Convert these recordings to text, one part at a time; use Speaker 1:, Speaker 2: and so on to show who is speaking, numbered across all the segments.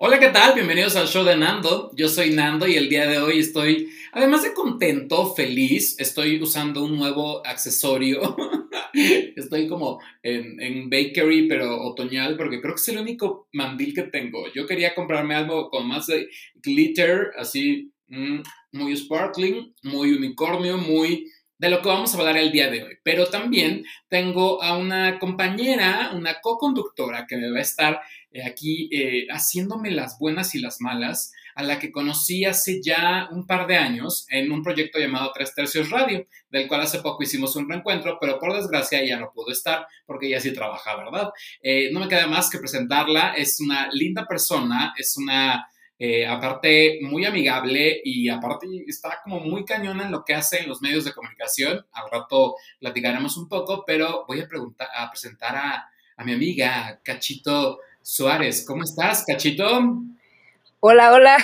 Speaker 1: Hola, ¿qué tal? Bienvenidos al show de Nando. Yo soy Nando y el día de hoy estoy, además de contento, feliz, estoy usando un nuevo accesorio. estoy como en, bakery, pero otoñal, porque creo que es el único mandil que tengo. Yo quería comprarme algo con más glitter, así, mm, muy sparkling, muy unicornio, muy de lo que vamos a hablar el día de hoy. Pero también tengo a una compañera, una co-conductora que me va a estar eh, aquí eh, haciéndome las buenas y las malas, a la que conocí hace ya un par de años en un proyecto llamado Tres Tercios Radio, del cual hace poco hicimos un reencuentro, pero por desgracia ya no pudo estar porque ella sí trabaja, ¿verdad? Eh, no me queda más que presentarla, es una linda persona, es una eh, aparte muy amigable y aparte está como muy cañona en lo que hace en los medios de comunicación. Al rato platicaremos un poco, pero voy a, preguntar, a presentar a, mi amiga Cachito Suárez. ¿Cómo estás, Cachito?
Speaker 2: Hola, hola.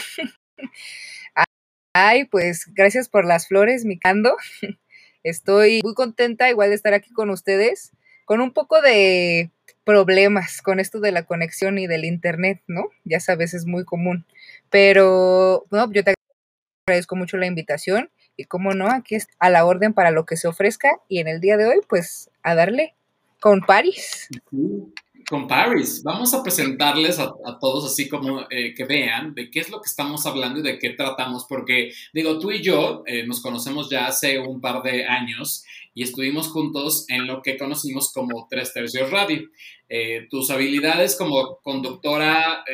Speaker 2: Ay, pues gracias por las flores, mi cando. Estoy muy contenta igual de estar aquí con ustedes, con un poco de problemas con esto de la conexión y del internet, ¿no? Ya sabes, es muy común. Pero, no, yo te agradezco mucho la invitación y como no, aquí es a la orden para lo que se ofrezca y en el día de hoy, pues a darle con Paris.
Speaker 1: Con Paris. Vamos a presentarles a, todos así como eh, que vean de qué es lo que estamos hablando y de qué tratamos, porque digo, tú y yo eh, nos conocemos ya hace un par de años y estuvimos juntos en lo que conocimos como Tres Tercios Radio. Eh, tus habilidades como conductora,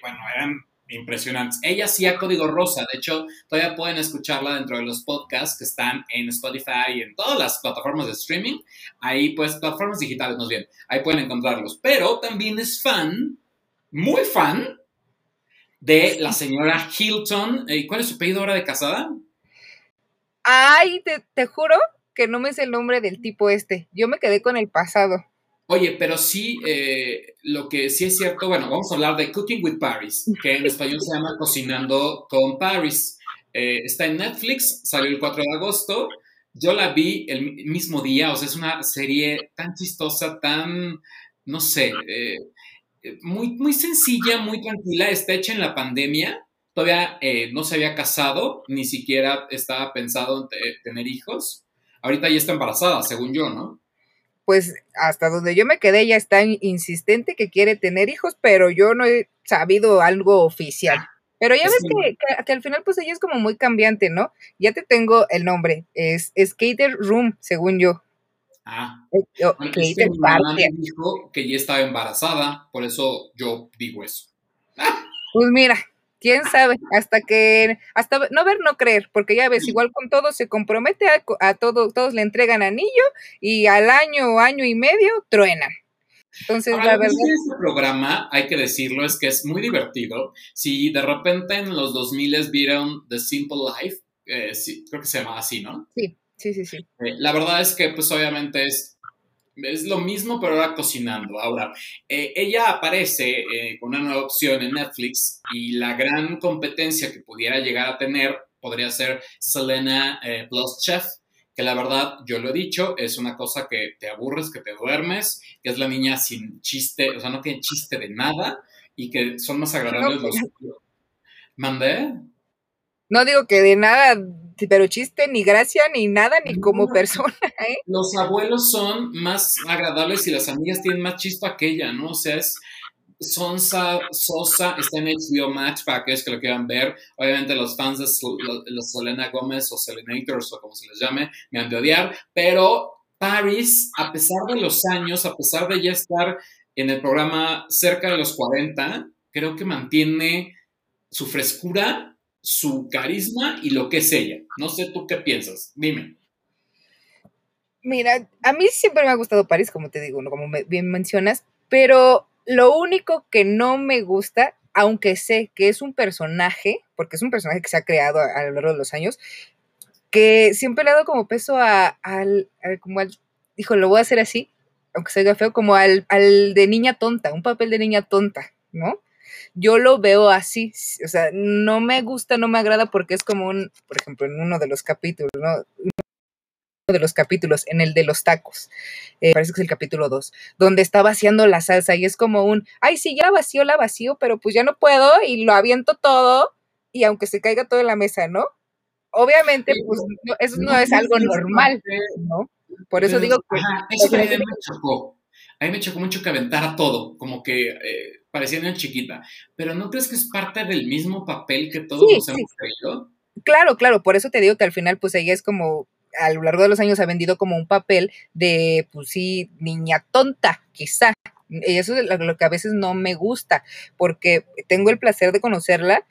Speaker 1: bueno, eran impresionantes. Ella hacía Código Rosa, de hecho, todavía pueden escucharla dentro de los podcasts que están en Spotify y en todas las plataformas de streaming. Ahí, pues, plataformas digitales, más bien, ahí pueden encontrarlos. Pero también es fan, muy fan, de la señora Hilton. ¿Y cuál es su apellido ahora de casada?
Speaker 2: Ay, te, juro que no me sé el nombre del tipo este. Yo me quedé con el pasado.
Speaker 1: Oye, pero sí, eh, lo que sí es cierto, bueno, vamos a hablar de Cooking with Paris, que en español se llama Cocinando con Paris. Eh, está en Netflix, salió el 4 de agosto. Yo la vi el mismo día, o sea, es una serie tan chistosa, tan, no sé, eh, muy, muy sencilla, muy tranquila. Está hecha en la pandemia. Todavía no se había casado, ni siquiera estaba pensado en tener hijos. Ahorita ya está embarazada, según yo, ¿no?
Speaker 2: Pues hasta donde yo me quedé ya está insistente que quiere tener hijos, pero yo no he sabido algo oficial. Pero ya ves que, al final pues ella es como muy cambiante, ¿no? Ya te tengo el nombre, es Skater Room, según yo.
Speaker 1: Ah, eh, mi mamá me dijo que ya estaba embarazada, por eso yo digo eso.
Speaker 2: Pues mira, quién sabe, hasta que, hasta no ver, no creer, porque ya ves, igual con todo se compromete a, a todo, todos le entregan anillo y al año o año y medio truenan.
Speaker 1: Entonces, la verdad. Este programa, hay que decirlo, es que es muy divertido. Si de repente en los 2000 vieron The Simple Life, eh, creo que se llama así, ¿no?
Speaker 2: Sí, sí, sí, sí.
Speaker 1: Eh, la verdad es que, pues, obviamente es es lo mismo, pero ahora cocinando. Ahora, eh, ella aparece eh, con una nueva opción en Netflix y la gran competencia que pudiera llegar a tener podría ser Selena eh, Plus Chef, que la verdad, yo lo he dicho, es una cosa que te aburres, que te duermes, que es la niña sin chiste, o sea, no tiene chiste de nada y que son más agradables los... ¿Mandé?
Speaker 2: No digo que de nada pero chiste, ni gracia, ni nada, ni como persona. ¿eh?
Speaker 1: Los abuelos son más agradables y las amigas tienen más chispa que ella, ¿no? O sea, es Sonsa Sosa, está en HBO Max para aquellos que lo quieran ver. Obviamente los fans de los Selena Gómez o Selenators o como se les llame, me han de odiar, pero Paris, a pesar de los años, a pesar de ya estar en el programa cerca de los 40, creo que mantiene su frescura su carisma y lo que es ella. No sé tú qué piensas, dime.
Speaker 2: Mira, a mí siempre me ha gustado París, como te digo, como bien mencionas, pero lo único que no me gusta, aunque sé que es un personaje, porque es un personaje que se ha creado a, lo largo de los años, que siempre le ha dado como peso a, al, como al, dijo, lo voy a hacer así, aunque se feo, como al, al de niña tonta, un papel de niña tonta, ¿no? Yo lo veo así, o sea, no me gusta, no me agrada porque es como un, por ejemplo, en uno de los capítulos, ¿no? de los capítulos, en el de los tacos, eh, parece que es el capítulo 2, donde está vaciando la salsa y es como un, ay, sí, ya vacío, la vacío, pero pues ya no puedo y lo aviento todo y aunque se caiga todo en la mesa, ¿no? Obviamente, pues eso no, es algo normal, ¿no? Por eso digo
Speaker 1: que... Ajá, eso me chocó. A mí me chocó mucho que aventara todo, como que eh, parecía una chiquita. Pero ¿no crees que es parte del mismo papel que todos nos hemos creído?
Speaker 2: Claro, claro, por eso te digo que al final, pues ella es como, a lo largo de los años ha vendido como un papel de, pues sí, niña tonta, quizá. Y eso es lo que a veces no me gusta, porque tengo el placer de conocerla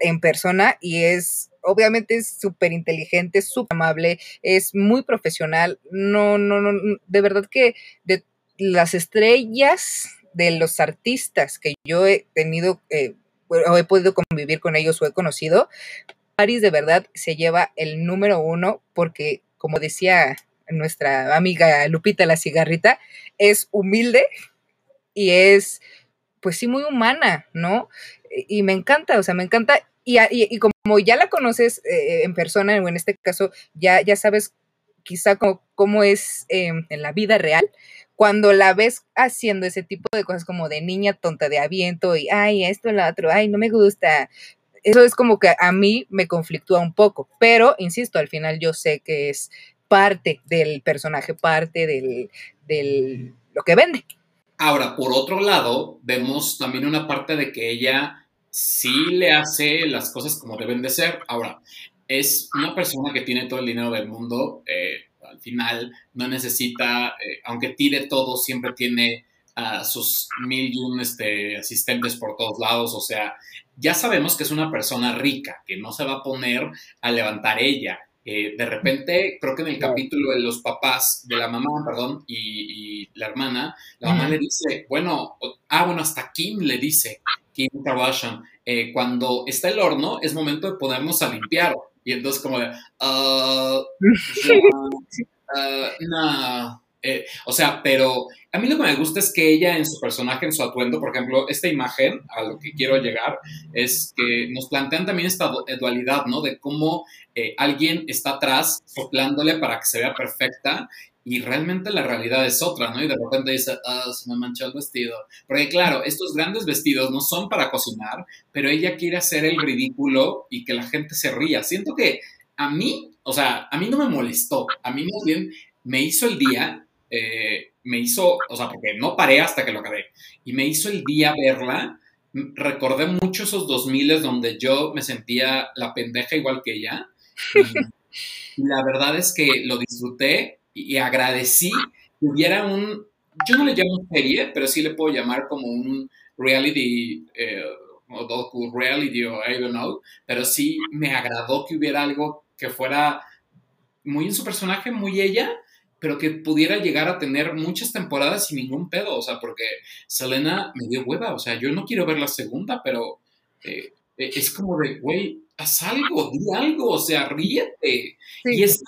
Speaker 2: en persona y es obviamente es súper inteligente, súper amable, es muy profesional. No, no, no, de verdad que de las estrellas de los artistas que yo he tenido eh, o he podido convivir con ellos o he conocido, Paris de verdad se lleva el número uno porque, como decía nuestra amiga Lupita la cigarrita, es humilde y es, pues sí, muy humana, ¿no? Y me encanta, o sea, me encanta. Y, y, como ya la conoces eh, en persona, o en este caso, ya, ya sabes quizá cómo, cómo es em, en la vida real, cuando la ves haciendo ese tipo de cosas como de niña tonta de aviento y, ay, esto, lo otro, ay, no me gusta, eso es como que a mí me conflictúa un poco, pero insisto, al final yo sé que es parte del personaje, parte del, del lo que vende.
Speaker 1: Ahora, por otro lado, vemos también una parte de que ella sí le hace las cosas como deben de ser. Ahora, es una persona que tiene todo el dinero del mundo, eh, al final no necesita, eh, aunque tire todo, siempre tiene a sus mil y un este, asistentes por todos lados, o sea, ya sabemos que es una persona rica, que no se va a poner a levantar ella. Eh, de repente, creo que en el capítulo de los papás, de la mamá, perdón, y, la hermana, la mamá le dice, bueno, ah, bueno, hasta Kim le dice, Kim Kardashian, eh, cuando está el horno, es momento de ponernos a limpiar. Y entonces como de, uh, no, eh, o sea, pero a mí lo que me gusta es que ella en su personaje, en su atuendo, por ejemplo, esta imagen, a lo que quiero llegar, es que nos plantean también esta dualidad, ¿no? De cómo eh, alguien está atrás soplándole para que se vea perfecta y realmente la realidad es otra, ¿no? Y de repente dice, ah, se me manchó el vestido. Porque claro, estos grandes vestidos no son para cocinar, pero ella quiere hacer el ridículo y que la gente se ría. Siento que a mí, o sea, a mí no me molestó, a mí más bien me hizo el día eh, me hizo, o sea, porque no paré hasta que lo acabé, y me hizo el día verla. Recordé mucho esos 2000 donde yo me sentía la pendeja igual que ella. Y, la verdad es que lo disfruté y, agradecí que hubiera un, yo no le llamo serie, pero sí le puedo llamar como un reality, eh, o docu reality o I don't know, pero sí me agradó que hubiera algo que fuera muy en su personaje, muy ella, pero que pudiera llegar a tener muchas temporadas sin ningún pedo, o sea, porque Selena me dio hueva, o sea, yo no quiero ver la segunda, pero eh, es como de, güey, haz algo, di algo, o sea, ríete. Y estas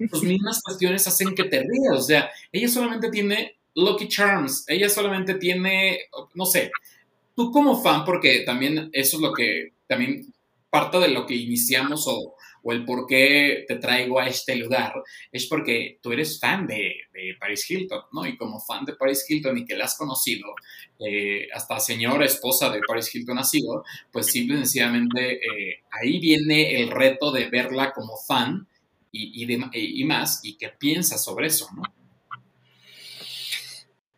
Speaker 1: pues, mismas cuestiones hacen que te rías, o sea, ella solamente tiene Lucky Charms, ella solamente tiene, no sé, tú como fan, porque también eso es lo que, también parte de lo que iniciamos o o el por qué te traigo a este lugar, es porque tú eres fan de, Paris Hilton, ¿no? Y como fan de Paris Hilton y que la has conocido, eh, hasta señora esposa de Paris Hilton ha sido, pues simple y sencillamente eh, ahí viene el reto de verla como fan y, y, más, y qué piensas sobre eso, ¿no?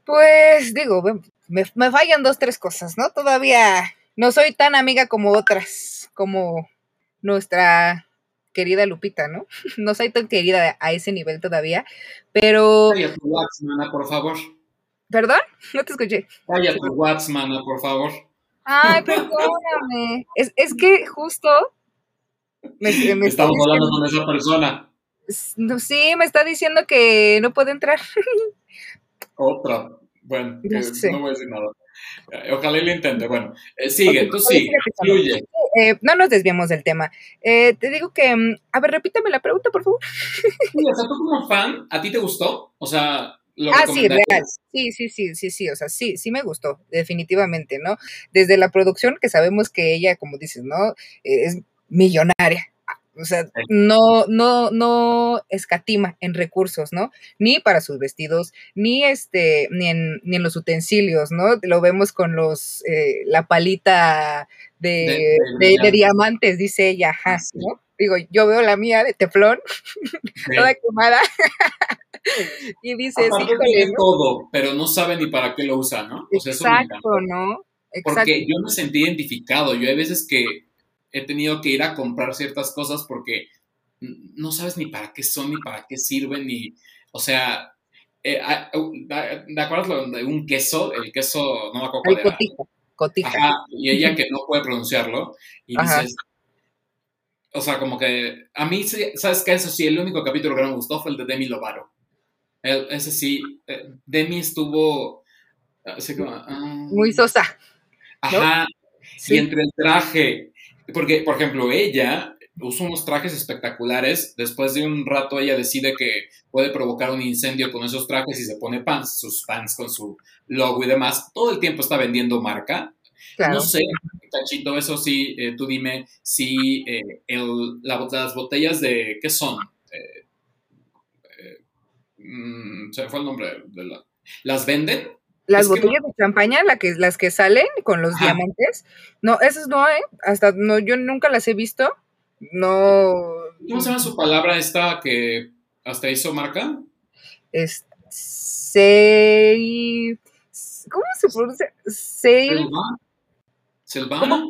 Speaker 2: Pues digo, me, me fallan dos, tres cosas, ¿no? Todavía no soy tan amiga como otras, como nuestra querida Lupita, ¿no? No soy tan querida a ese nivel todavía, pero...
Speaker 1: Calla tu WhatsApp, por favor.
Speaker 2: ¿Perdón? No te escuché.
Speaker 1: Calla tu WhatsApp, por favor.
Speaker 2: Ay, perdóname. Es, es que justo...
Speaker 1: Estamos hablando con esa persona.
Speaker 2: Sí, me está diciendo que no puede entrar.
Speaker 1: Otra. Bueno, no, voy a decir nada. Eh, ojalá y lo intente. Bueno, eh, sigue, tú sigue, fluye.
Speaker 2: Eh, no nos desviemos del tema. Eh, te digo que, mm, a ver, repítame la pregunta, por favor.
Speaker 1: Sí, o sea, tú como fan, ¿a ti te gustó? O sea,
Speaker 2: ¿lo Ah, sí, real. Sí, sí, sí, sí, sí, o sea, sí, sí me gustó, definitivamente, ¿no? Desde la producción, que sabemos que ella, como dices, ¿no? Es millonaria. O sea, no, no, no escatima en recursos, ¿no? Ni para sus vestidos, ni este, ni en, ni en los utensilios, ¿no? Lo vemos con los, eh, la palita de, de, diamantes, dice ella, ajá, ¿no? Digo, yo veo la mía de teflón, toda quemada.
Speaker 1: y dice, sí, tiene todo, pero no sabe ni para qué lo usa, ¿no?
Speaker 2: Exacto, ¿no?
Speaker 1: Porque yo me sentí identificado. Yo hay veces que he tenido que ir a comprar ciertas cosas porque no sabes ni para qué son, ni para qué sirven, ni, o sea, eh, ¿te acuerdas de un queso? El queso, no me acuerdo cuál era. Cotija, y ella que no puede pronunciarlo, y dices, o sea, como que a mí, ¿sabes qué? Eso sí, el único capítulo que no me gustó fue el de Demi Lovato. ese sí, eh, Demi estuvo... Así como,
Speaker 2: ah. Muy sosa.
Speaker 1: Ajá. Y entre el traje, porque, por ejemplo, ella usa unos trajes espectaculares. Después de un rato, ella decide que puede provocar un incendio con esos trajes y se pone pants, sus pants con su logo y demás. Todo el tiempo está vendiendo marca. No sé, Tachito, eso sí, eh, tú dime si eh, el, las botellas de. ¿Qué son? Eh, mm, se fue el nombre de la. ¿Las venden?
Speaker 2: Las botellas de champaña, la que, las que salen con los diamantes. No, esas no, ¿eh? Hasta no, yo nunca las he visto. No.
Speaker 1: ¿Cómo se llama su palabra esta que hasta hizo marca?
Speaker 2: Es. Sei. ¿Cómo se pronuncia? Sei.
Speaker 1: ¿Silvana?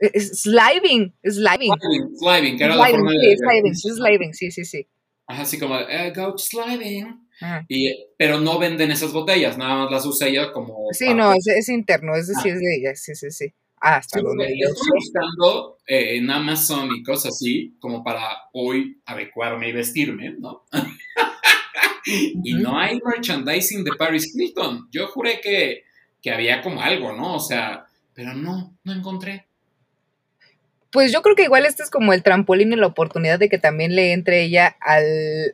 Speaker 2: Sliving, sliving.
Speaker 1: Sliving, que era la forma de...
Speaker 2: Sliving, sliving, sí, sí, sí.
Speaker 1: Ajá, así como, eh, go sliving. Y, pero no venden esas botellas, nada más las usa ella como...
Speaker 2: Sí, no, es, es, interno, es decir, es de ella, sí, sí, sí. Ah, hasta sí, donde
Speaker 1: yo estoy buscando eh, en Amazon y cosas así, como para hoy adecuarme y vestirme, ¿no? y no hay merchandising de Paris Hilton. Yo juré que, que había como algo, ¿no? O sea, pero no, no encontré.
Speaker 2: Pues yo creo que igual este es como el trampolín y la oportunidad de que también le entre ella al,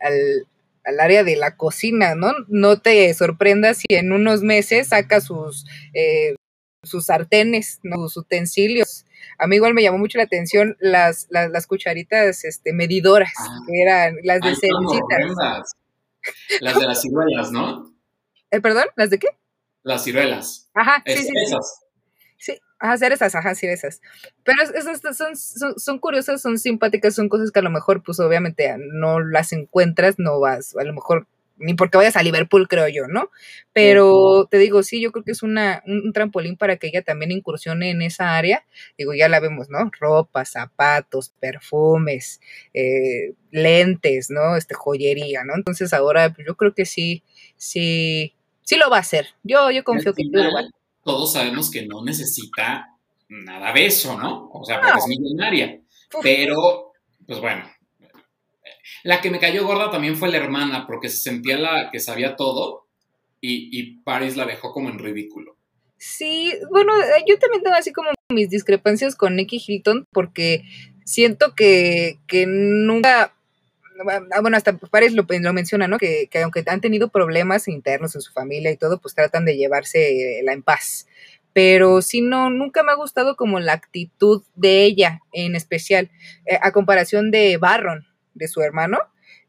Speaker 2: al, al área de la cocina, ¿no? No te sorprendas si en unos meses saca sus, eh, sus sartenes, sus utensilios. A mí igual me llamó mucho la atención las, las, las cucharitas este, medidoras, ah. que eran las de cencitas.
Speaker 1: Las de las ciruelas, ¿no?
Speaker 2: Eh, ¿Perdón? ¿Las de qué?
Speaker 1: Las ciruelas.
Speaker 2: Ajá, sí, sí, Esas. Ajá, esas, ajá, sí, esas. Pero esas son, son, curiosas, son simpáticas, son cosas que a lo mejor, pues obviamente no las encuentras, no vas, a lo mejor ni porque vayas a Liverpool, creo yo, ¿no? Pero te digo, sí, yo creo que es una, un, trampolín para que ella también incursione en esa área. Digo, ya la vemos, ¿no? Ropa, zapatos, perfumes, eh, lentes, ¿no? Este, joyería, ¿no? Entonces ahora pues, yo creo que sí, sí, sí lo va a hacer. Yo, yo confío que
Speaker 1: lo va a todos sabemos que no necesita nada de eso, ¿no? O sea, porque es millonaria. Pero, pues bueno, la que me cayó gorda también fue la hermana, porque se sentía la que sabía todo y, y Paris la dejó como en ridículo.
Speaker 2: Sí, bueno, yo también tengo así como mis discrepancias con Nicky Hilton, porque siento que, que nunca bueno, hasta Pares lo, lo menciona, ¿no? Que, aunque han tenido problemas internos en su familia y todo, pues tratan de llevarse la en paz. Pero sí, no, nunca me ha gustado como la actitud de ella en especial, eh, a comparación de Barron, de su hermano.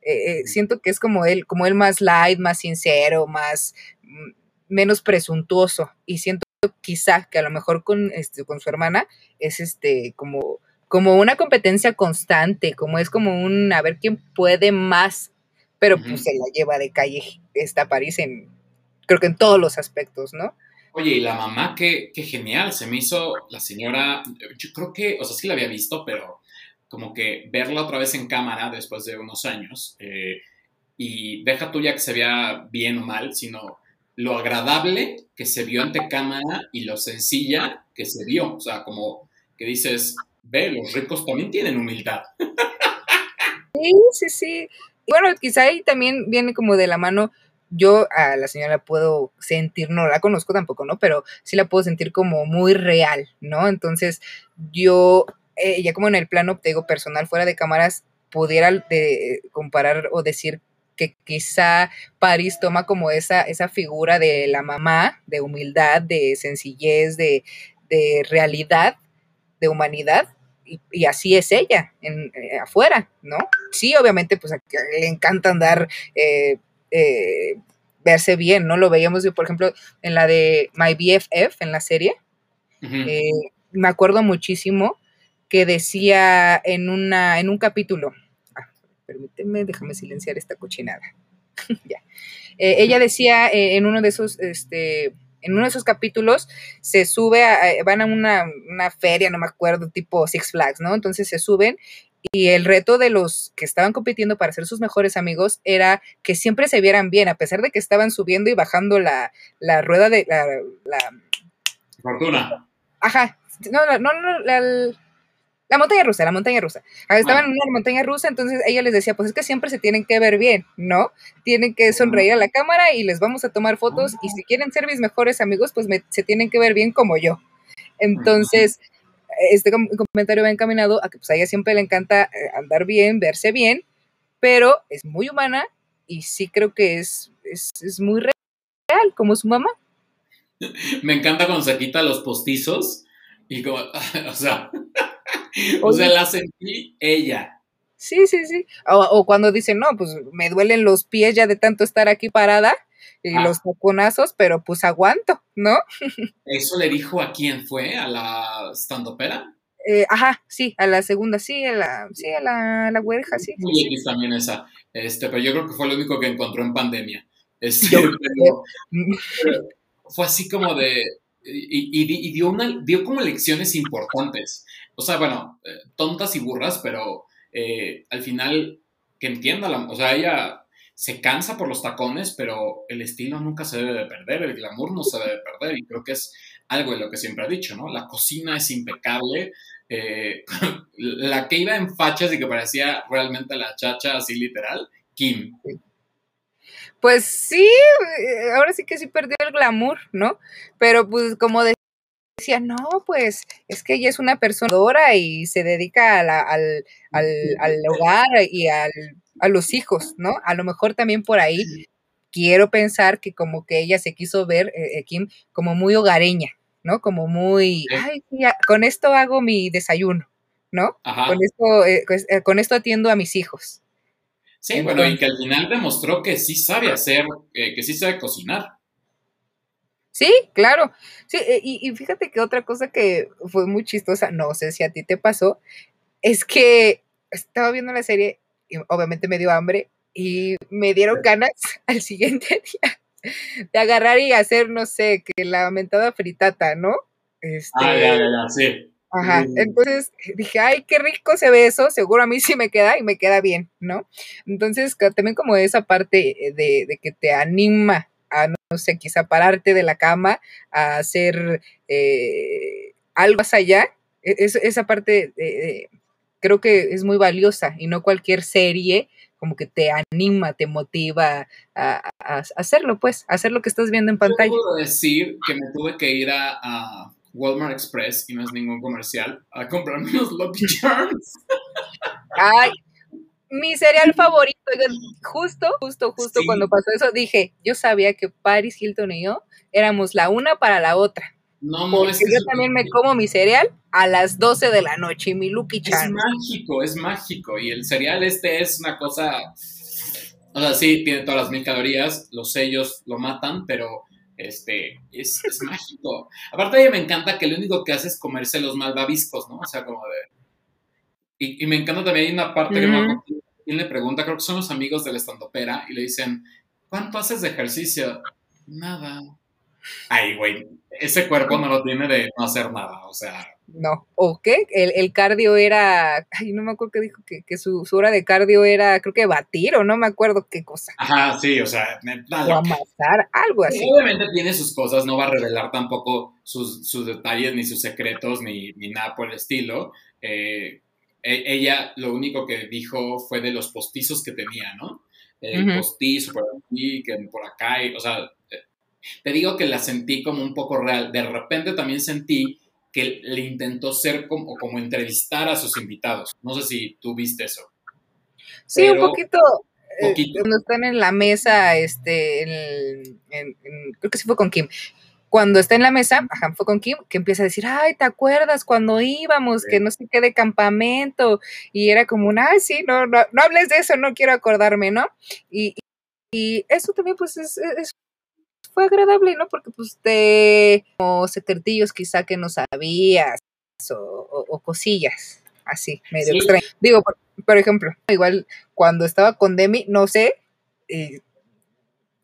Speaker 2: Eh, eh, siento que es como él, como él más light, más sincero, más mm, menos presuntuoso. Y siento quizá que a lo mejor con, este, con su hermana es este como como una competencia constante, como es como un a ver quién puede más, pero pues se la lleva de calle esta París en, creo que en todos los aspectos, ¿no?
Speaker 1: Oye, y la mamá, qué, qué genial, se me hizo la señora, yo creo que, o sea, sí la había visto, pero como que verla otra vez en cámara después de unos años, eh, y deja tuya que se vea bien o mal, sino lo agradable que se vio ante cámara y lo sencilla que se vio, o sea, como que dices, ve, los ricos también tienen humildad.
Speaker 2: Sí, sí, sí. bueno, quizá ahí también viene como de la mano. Yo a la señora puedo sentir, no la conozco tampoco, ¿no? Pero sí la puedo sentir como muy real, ¿no? Entonces, yo, eh, ya como en el plano, te digo, personal, fuera de cámaras, pudiera de, comparar o decir que quizá París toma como esa, esa figura de la mamá, de humildad, de sencillez, de, de realidad, de humanidad, y, así es ella en, eh, afuera, ¿no? Sí, obviamente, pues a, le encanta andar, eh, eh, verse bien, ¿no? Lo veíamos, por ejemplo, en la de My BFF, en la serie. me acuerdo muchísimo que decía en, una, en un capítulo, ah, permíteme, déjame silenciar esta cochinada. ya. ella decía en uno de esos, este, en uno de esos capítulos se sube, a, van a una, feria, no me acuerdo, tipo Six Flags, ¿no? Entonces se suben y el reto de los que estaban compitiendo para ser sus mejores amigos era que siempre se vieran bien, a pesar de que estaban subiendo y bajando la, rueda de la,
Speaker 1: Fortuna.
Speaker 2: Ajá. No, no, no, la, la montaña rusa, la montaña rusa. Ah, estaban en una montaña rusa, entonces ella les decía, pues es que siempre se tienen que ver bien, ¿no? Tienen que sonreír a la cámara y les vamos a tomar fotos y si quieren ser mis mejores amigos, pues se tienen que ver bien como yo. Entonces, este comentario va encaminado a que pues a ella siempre le encanta eh, andar bien, verse bien, pero es muy humana y sí creo que es, es, muy real, como su mamá.
Speaker 1: Me encanta cuando se quita los postizos y como, o sea, o sea, la sentí ella.
Speaker 2: Sí, sí, sí. O, cuando dicen, no, pues me duelen los pies ya de tanto estar aquí parada y ah. los taconazos, pero pues aguanto, ¿no?
Speaker 1: ¿Eso le dijo a quién fue? ¿A la standopera?
Speaker 2: Eh, ajá, sí, a la segunda, sí, a la, sí, a la, la sí.
Speaker 1: Muy
Speaker 2: sí.
Speaker 1: también esa, este, pero yo creo que fue lo único que encontró en pandemia. Este, fue así como de, y, dio, una, dio como lecciones importantes. O sea, bueno, eh, tontas y burras, pero eh, al final que entienda, la, o sea, ella se cansa por los tacones, pero el estilo nunca se debe de perder, el glamour no se debe de perder, y creo que es algo de lo que siempre ha dicho, ¿no? La cocina es impecable, eh, la que iba en fachas y que parecía realmente la chacha así literal, Kim.
Speaker 2: Pues sí, ahora sí que sí perdió el glamour, ¿no? Pero pues como decía, no, pues es que ella es una persona y se dedica al, al, hogar y al, a los hijos, ¿no? A lo mejor también por ahí quiero pensar que como que ella se quiso ver, eh, eh, Kim, como muy hogareña, ¿no? Como muy, ay, con esto hago mi desayuno, ¿no? Con esto, eh, pues, con esto atiendo a mis hijos.
Speaker 1: Sí, bueno, y que al final demostró que sí sabe hacer, que sí sabe cocinar.
Speaker 2: Sí, claro. Sí, e, y, fíjate que otra cosa que fue muy chistosa, no sé si a ti te pasó, es que estaba viendo la serie y obviamente me dio hambre y me dieron ganas al siguiente día de agarrar y hacer, no sé, que la aumentada fritata, ¿no?
Speaker 1: Este, ah, ya, ya, ya, sí.
Speaker 2: Ajá, entonces dije, ay, qué rico se ve eso, seguro a mí sí me queda y me queda bien, ¿no? Entonces, también como esa parte de, de que te anima no sé, quizá pararte de la cama, a hacer eh, algo más allá, e, esa parte creo que es muy valiosa y no cualquier serie como que te anima, te motiva a, hacerlo, pues, a hacer lo que estás viendo en pantalla.
Speaker 1: puedo decir que me tuve que ir a Walmart Express, y no es ningún comercial, a comprarme unos Lucky Charms.
Speaker 2: Ay, mi cereal favorito. Justo, justo, justo cuando pasó eso, dije, yo sabía que Paris Hilton y yo éramos la una para la otra. No, no, es yo también me como mi cereal a las 12 de la noche y mi Lucky Charms.
Speaker 1: Es mágico, es mágico. Y el cereal este es una cosa. O sea, sí, tiene todas las mil calorías, los sellos lo matan, pero este, es, mágico. Aparte, a me encanta que lo único que hace es comerse los malvaviscos, ¿no? O sea, como de... Y, me encanta también, hay una parte que no quien le pregunta, creo que son los amigos del estandopera, y le dicen, ¿cuánto haces de ejercicio? Nada. Ay, güey, ese cuerpo no lo tiene de no hacer nada, o sea.
Speaker 2: No, ¿o qué? El, cardio era, ay, no me acuerdo qué dijo, que, su, hora de cardio era, creo que batir o no me acuerdo qué cosa.
Speaker 1: Ajá, sí, o sea,
Speaker 2: nada. O amasar, algo así.
Speaker 1: Obviamente tiene sus cosas, no va a revelar tampoco sus, detalles, ni sus secretos, ni, nada por el estilo. Eh, e, ella lo único que dijo fue de los postizos que tenía, ¿no? El postizo por aquí, que por acá, o sea, te digo que la sentí como un poco real. De repente también sentí que le intentó ser como, como entrevistar a sus invitados. No sé si tú viste eso.
Speaker 2: Sí, un poquito. Eh, cuando están en la mesa, este, creo que sí fue con Kim. Cuando está en la mesa, ajá, fue con Kim, que empieza a decir, ay, ¿te acuerdas cuando íbamos? Que no sé qué de campamento, y era como un, ay, sí, no, no, no hables de eso, no quiero acordarme, ¿no? Y, y eso también, pues, es, fue agradable, ¿no? Porque, pues, de como secretillos quizá que no sabías, o, cosillas, así, medio extraño. Digo, por, ejemplo, igual cuando estaba con Demi, no sé, eh,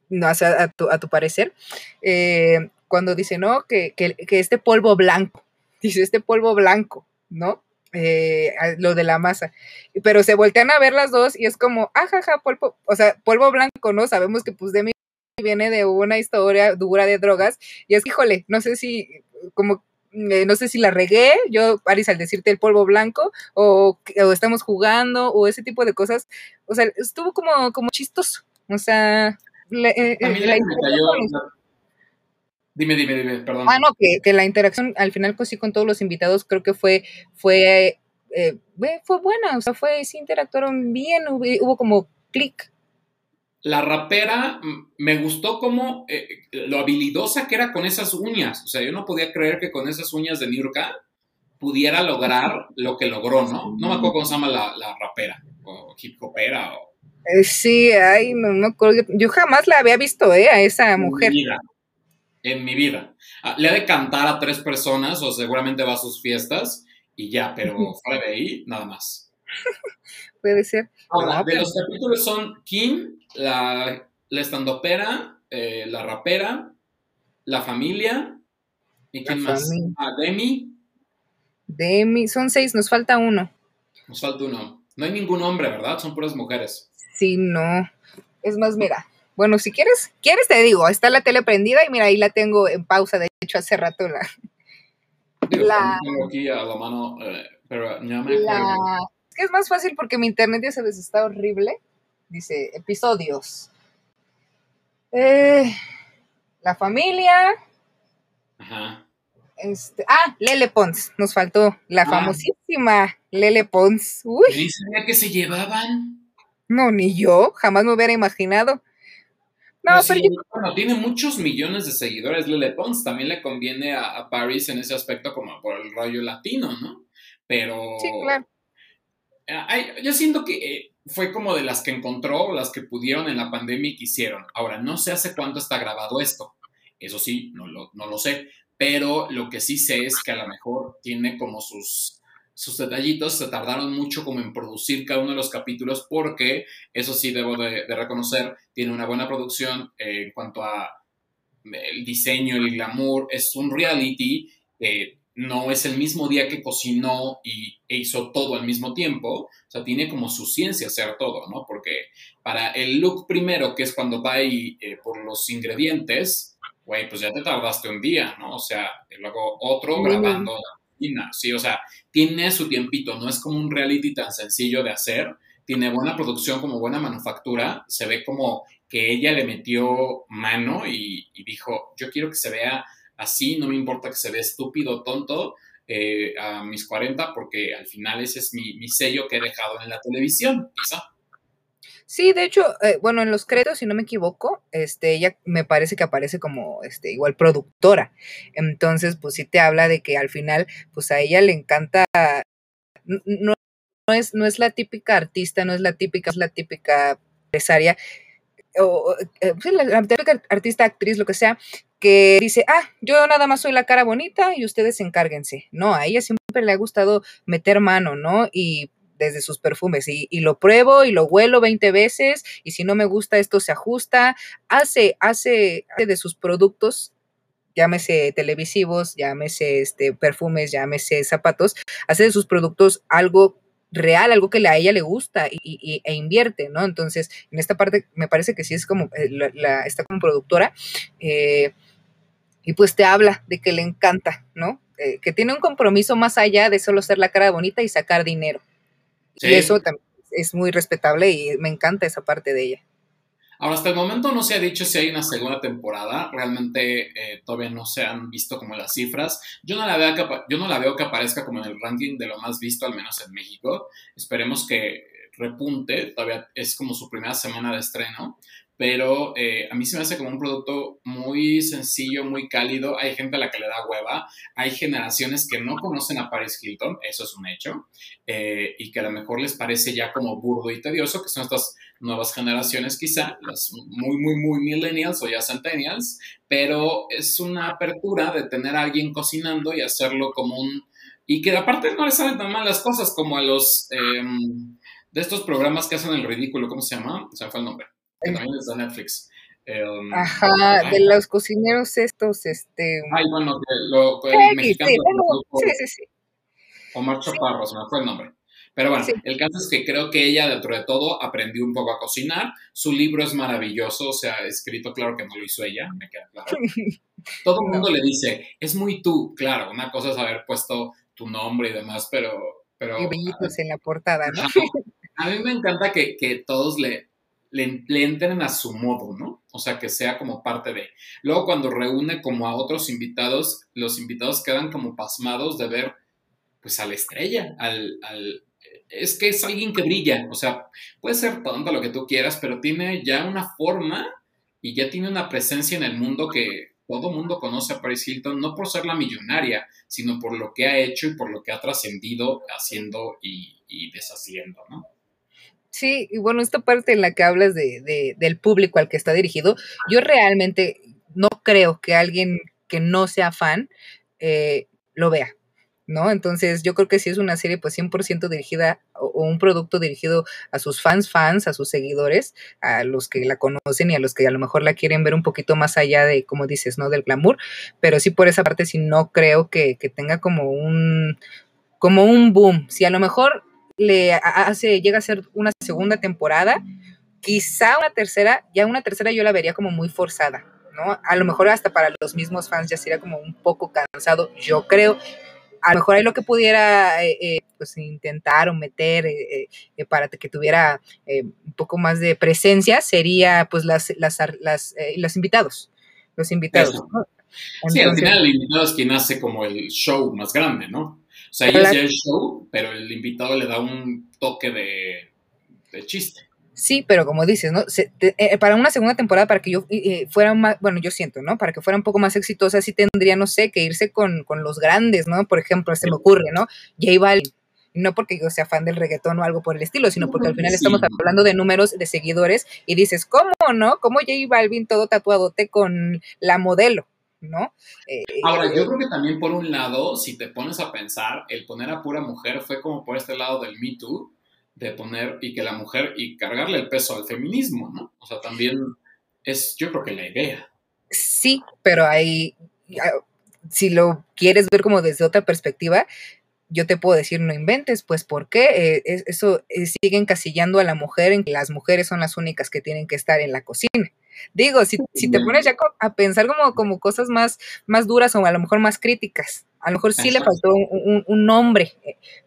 Speaker 2: no, sé a, tu, a tu parecer, eh, cuando dice, no, que, que, este polvo blanco, dice este polvo blanco, ¿no? Eh, lo de la masa. Pero se voltean a ver las dos y es como, ajaja, ah, polvo, o sea, polvo blanco, ¿no? Sabemos que pues Demi viene de una historia dura de drogas y es, híjole, no sé si, como, eh, no sé si la regué, yo, Paris, al decirte el polvo blanco, o, o, estamos jugando, o ese tipo de cosas, o sea, estuvo como, como chistoso, o sea,
Speaker 1: eh, a mí la, Dime, dime, dime, perdón.
Speaker 2: Ah, no, que, la interacción al final sí con todos los invitados creo que fue, fue, eh, fue buena, o sea, fue, sí interactuaron bien, hubo, como clic.
Speaker 1: La rapera me gustó como eh, lo habilidosa que era con esas uñas, o sea, yo no podía creer que con esas uñas de Nurka pudiera lograr lo que logró, ¿no? No me acuerdo cómo se llama la, rapera, o hip hopera, o...
Speaker 2: Eh, sí, ay, no me acuerdo, yo jamás la había visto, ¿eh? A esa mujer
Speaker 1: en mi vida. Ah, le ha de cantar a tres personas o seguramente va a sus fiestas y ya, pero fuera de ahí, nada más.
Speaker 2: Puede ser.
Speaker 1: Ahora, de los capítulos son Kim, la, la estandopera, eh, la rapera, la familia, ¿y quién más? Ah, Demi.
Speaker 2: Demi, son seis, nos falta uno.
Speaker 1: Nos falta uno. No hay ningún hombre, ¿verdad? Son puras mujeres.
Speaker 2: Sí, no. Es más, mira, bueno, si quieres, quieres te digo, está la tele prendida y mira, ahí la tengo en pausa, de hecho hace rato la...
Speaker 1: la tengo aquí a la mano, eh, pero ya me
Speaker 2: Es que es más fácil porque mi internet ya sabes está horrible. Dice, episodios. Eh, la familia. Ajá. Este, ah, Lele Pons, nos faltó la ah. famosísima Lele Pons.
Speaker 1: Uy. ¿Y sabía que se llevaban?
Speaker 2: No, ni yo, jamás me hubiera imaginado.
Speaker 1: No, pero, bueno, tiene muchos millones de seguidores Lele Pons, también le conviene a, Paris en ese aspecto como por el rollo latino, ¿no? Pero... Sí, claro. yo siento que eh, fue como de las que encontró, las que pudieron en la pandemia y quisieron. Ahora, no sé hace cuánto está grabado esto. Eso sí, no lo, no lo sé. Pero lo que sí sé es que a lo mejor tiene como sus sus detallitos se tardaron mucho como en producir cada uno de los capítulos porque, eso sí debo de, reconocer, tiene una buena producción eh, en cuanto a el diseño, el glamour, es un reality, no es el mismo día que cocinó y e hizo todo al mismo tiempo, o sea, tiene como su ciencia hacer todo, ¿no? Porque para el look primero, que es cuando va ahí eh, por los ingredientes, güey, pues ya te tardaste un día, ¿no? O sea, y luego otro grabando sí, o sea, tiene su tiempito, no es como un reality tan sencillo de hacer, tiene buena producción como buena manufactura, se ve como que ella le metió mano y, dijo, yo quiero que se vea así, no me importa que se vea estúpido, tonto, eh, a mis 40, porque al final ese es mi, sello que he dejado en la televisión, quizá.
Speaker 2: Sí, de hecho, eh, bueno, en los créditos, si no me equivoco, este, ella me parece que aparece como, este, igual productora. Entonces, pues sí te habla de que al final, pues a ella le encanta, no, es, no es la típica artista, no es la típica, es la típica empresaria, o, eh, la, típica artista, actriz, lo que sea, que dice, ah, yo nada más soy la cara bonita y ustedes encárguense. No, a ella siempre le ha gustado meter mano, ¿no? Y desde sus perfumes y, lo pruebo y lo huelo 20 veces y si no me gusta esto se ajusta, hace, hace, de sus productos llámese televisivos, llámese este, perfumes, llámese zapatos, hace de sus productos algo real, algo que a ella le gusta y, e invierte, ¿no? Entonces, en esta parte me parece que sí es como, eh, la, está como productora, eh, y pues te habla de que le encanta, ¿no? Eh, que tiene un compromiso más allá de solo ser la cara bonita y sacar dinero. Y eso es muy respetable y me encanta esa parte de ella.
Speaker 1: Ahora, hasta el momento no se ha dicho si hay una segunda temporada. Realmente eh, todavía no se han visto como las cifras. Yo no, la veo que, yo no la veo que aparezca como en el ranking de lo más visto, al menos en México. Esperemos que repunte. Todavía es como su primera semana de estreno. Pero eh, a mí se me hace como un producto muy sencillo, muy cálido. Hay gente a la que le da hueva, hay generaciones que no conocen a Paris Hilton, eso es un hecho, eh, y que a lo mejor les parece ya como burdo y tedioso, que son estas nuevas generaciones quizá, las muy, muy, muy millennials o ya centennials, pero es una apertura de tener a alguien cocinando y hacerlo como un... Y que aparte no le salen tan mal las cosas como a los... Em, de estos programas que hacen el ridículo, ¿cómo se llama? Se me fue el nombre que también es de Netflix.
Speaker 2: Um, Ajá, de los cocineros estos, este...
Speaker 1: Ay, bueno, lo, el mexicano... Sí, sí, sí, Omar Chaparro, se me fue el nombre. Pero bueno, el caso es que creo que ella, dentro de todo, aprendió un poco a cocinar. Su libro es maravilloso, o sea, escrito, claro que no lo hizo ella, me queda claro. Todo el mundo le dice, es muy tú, claro, una cosa es haber puesto tu nombre y demás, pero... pero
Speaker 2: y bellitos en la portada, ¿no?
Speaker 1: A mí me encanta que, que todos le, le, entren a su modo, ¿no? O sea, que sea como parte de. Luego, cuando reúne como a otros invitados, los invitados quedan como pasmados de ver, pues, a la estrella, al, al es que es alguien que brilla, o sea, puede ser tonto lo que tú quieras, pero tiene ya una forma y ya tiene una presencia en el mundo que todo mundo conoce a Paris Hilton, no por ser la millonaria, sino por lo que ha hecho y por lo que ha trascendido haciendo y, y deshaciendo, ¿no?
Speaker 2: Sí, y bueno, esta parte en la que hablas de, del público al que está dirigido, yo realmente no creo que alguien que no sea fan eh, lo vea, ¿no? Entonces yo creo que sí es una serie pues 100% dirigida o, un producto dirigido a sus fans, fans, a sus seguidores, a los que la conocen y a los que a lo mejor la quieren ver un poquito más allá de, como dices, ¿no? Del glamour, pero sí por esa parte sí no creo que, que tenga como un, como un boom. Si a lo mejor le hace, llega a ser una segunda temporada, quizá una tercera, ya una tercera yo la vería como muy forzada, ¿no? A lo mejor hasta para los mismos fans ya sería como un poco cansado, yo creo. A lo mejor hay lo que pudiera eh, eh, pues intentar o meter eh, para que tuviera un poco más de presencia sería pues las, las, las los invitados, los invitados.
Speaker 1: sí, al final el invitado es quien hace como el show más grande, ¿no? O sea, ella hacía el show, pero el invitado le da un toque de, chiste.
Speaker 2: Sí, pero como dices, ¿no? Eh, para una segunda temporada, para que yo eh, fuera más, bueno, yo siento, ¿no? Para que fuera un poco más exitosa, sí tendría, no sé, que irse con, los grandes, ¿no? Por ejemplo, se me ocurre, ¿no? J Balvin. No porque yo sea fan del reggaetón o algo por el estilo, sino porque al final estamos hablando de números de seguidores y dices, ¿cómo no? ¿Cómo J Balvin todo tatuadote con la modelo? ¿No?
Speaker 1: Eh, Ahora, yo creo que también por un lado, si te pones a pensar, el poner a pura mujer fue como por este lado del Me Too, de poner y que la mujer y cargarle el peso al feminismo, ¿no? O sea, también es, yo creo que la idea.
Speaker 2: Sí, pero ahí, si lo quieres ver como desde otra perspectiva, yo te puedo decir, no inventes, pues ¿por qué? Eh, eso eh, sigue encasillando a la mujer en que las mujeres son las únicas que tienen que estar en la cocina. Digo, si, si te pones ya a pensar como, como cosas más, más duras o a lo mejor más críticas, a lo mejor sí le faltó un, un, nombre,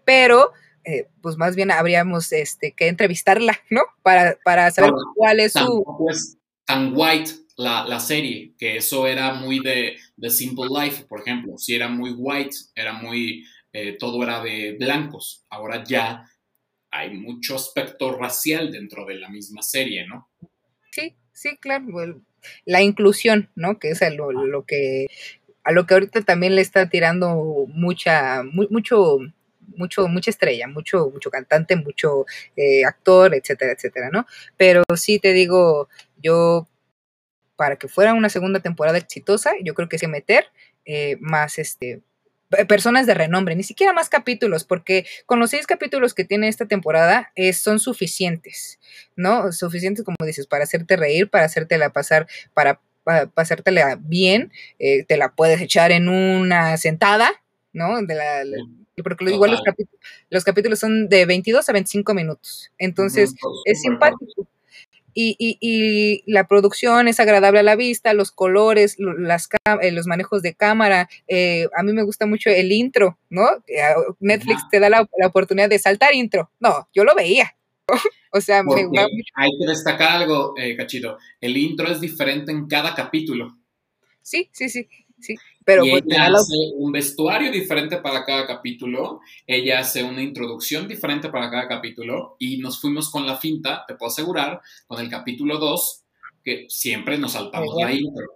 Speaker 2: pero eh, pues más bien habríamos este, que entrevistarla, ¿no? Para, para saber cuál es su...
Speaker 1: Pues, tan white la, la, serie, que eso era muy de, de, Simple Life, por ejemplo, si era muy white, era muy, eh, todo era de blancos, ahora ya hay mucho aspecto racial dentro de la misma serie, ¿no?
Speaker 2: Sí, Sí, claro, la inclusión, ¿no? Que es lo, lo, que a lo que ahorita también le está tirando mucha, mucho, mucho, mucha estrella, mucho, mucho cantante, mucho eh, actor, etcétera, etcétera, ¿no? Pero sí te digo, yo para que fuera una segunda temporada exitosa, yo creo que hay que meter eh, más este personas de renombre, ni siquiera más capítulos, porque con los seis capítulos que tiene esta temporada eh, son suficientes, ¿no? Suficientes, como dices, para hacerte reír, para hacértela pasar, para, pasártela bien, eh, te la puedes echar en una sentada, ¿no? De la, porque igual los capítulos, los capítulos son de 22 a 25 minutos, entonces es simpático y, la producción es agradable a la vista, los colores, las, eh, los manejos de cámara. Eh, a mí me gusta mucho el intro, ¿no? Netflix te da la, oportunidad de saltar intro. No, yo lo veía. o sea, me
Speaker 1: gusta mucho. Hay que destacar algo, eh, Cachito. El intro es diferente en cada capítulo.
Speaker 2: Sí, sí, sí. Sí, pero
Speaker 1: y ella hace un vestuario diferente para cada capítulo, ella hace una introducción diferente para cada capítulo y nos fuimos con la finta, te puedo asegurar, con el capítulo 2, que siempre nos saltamos la intro.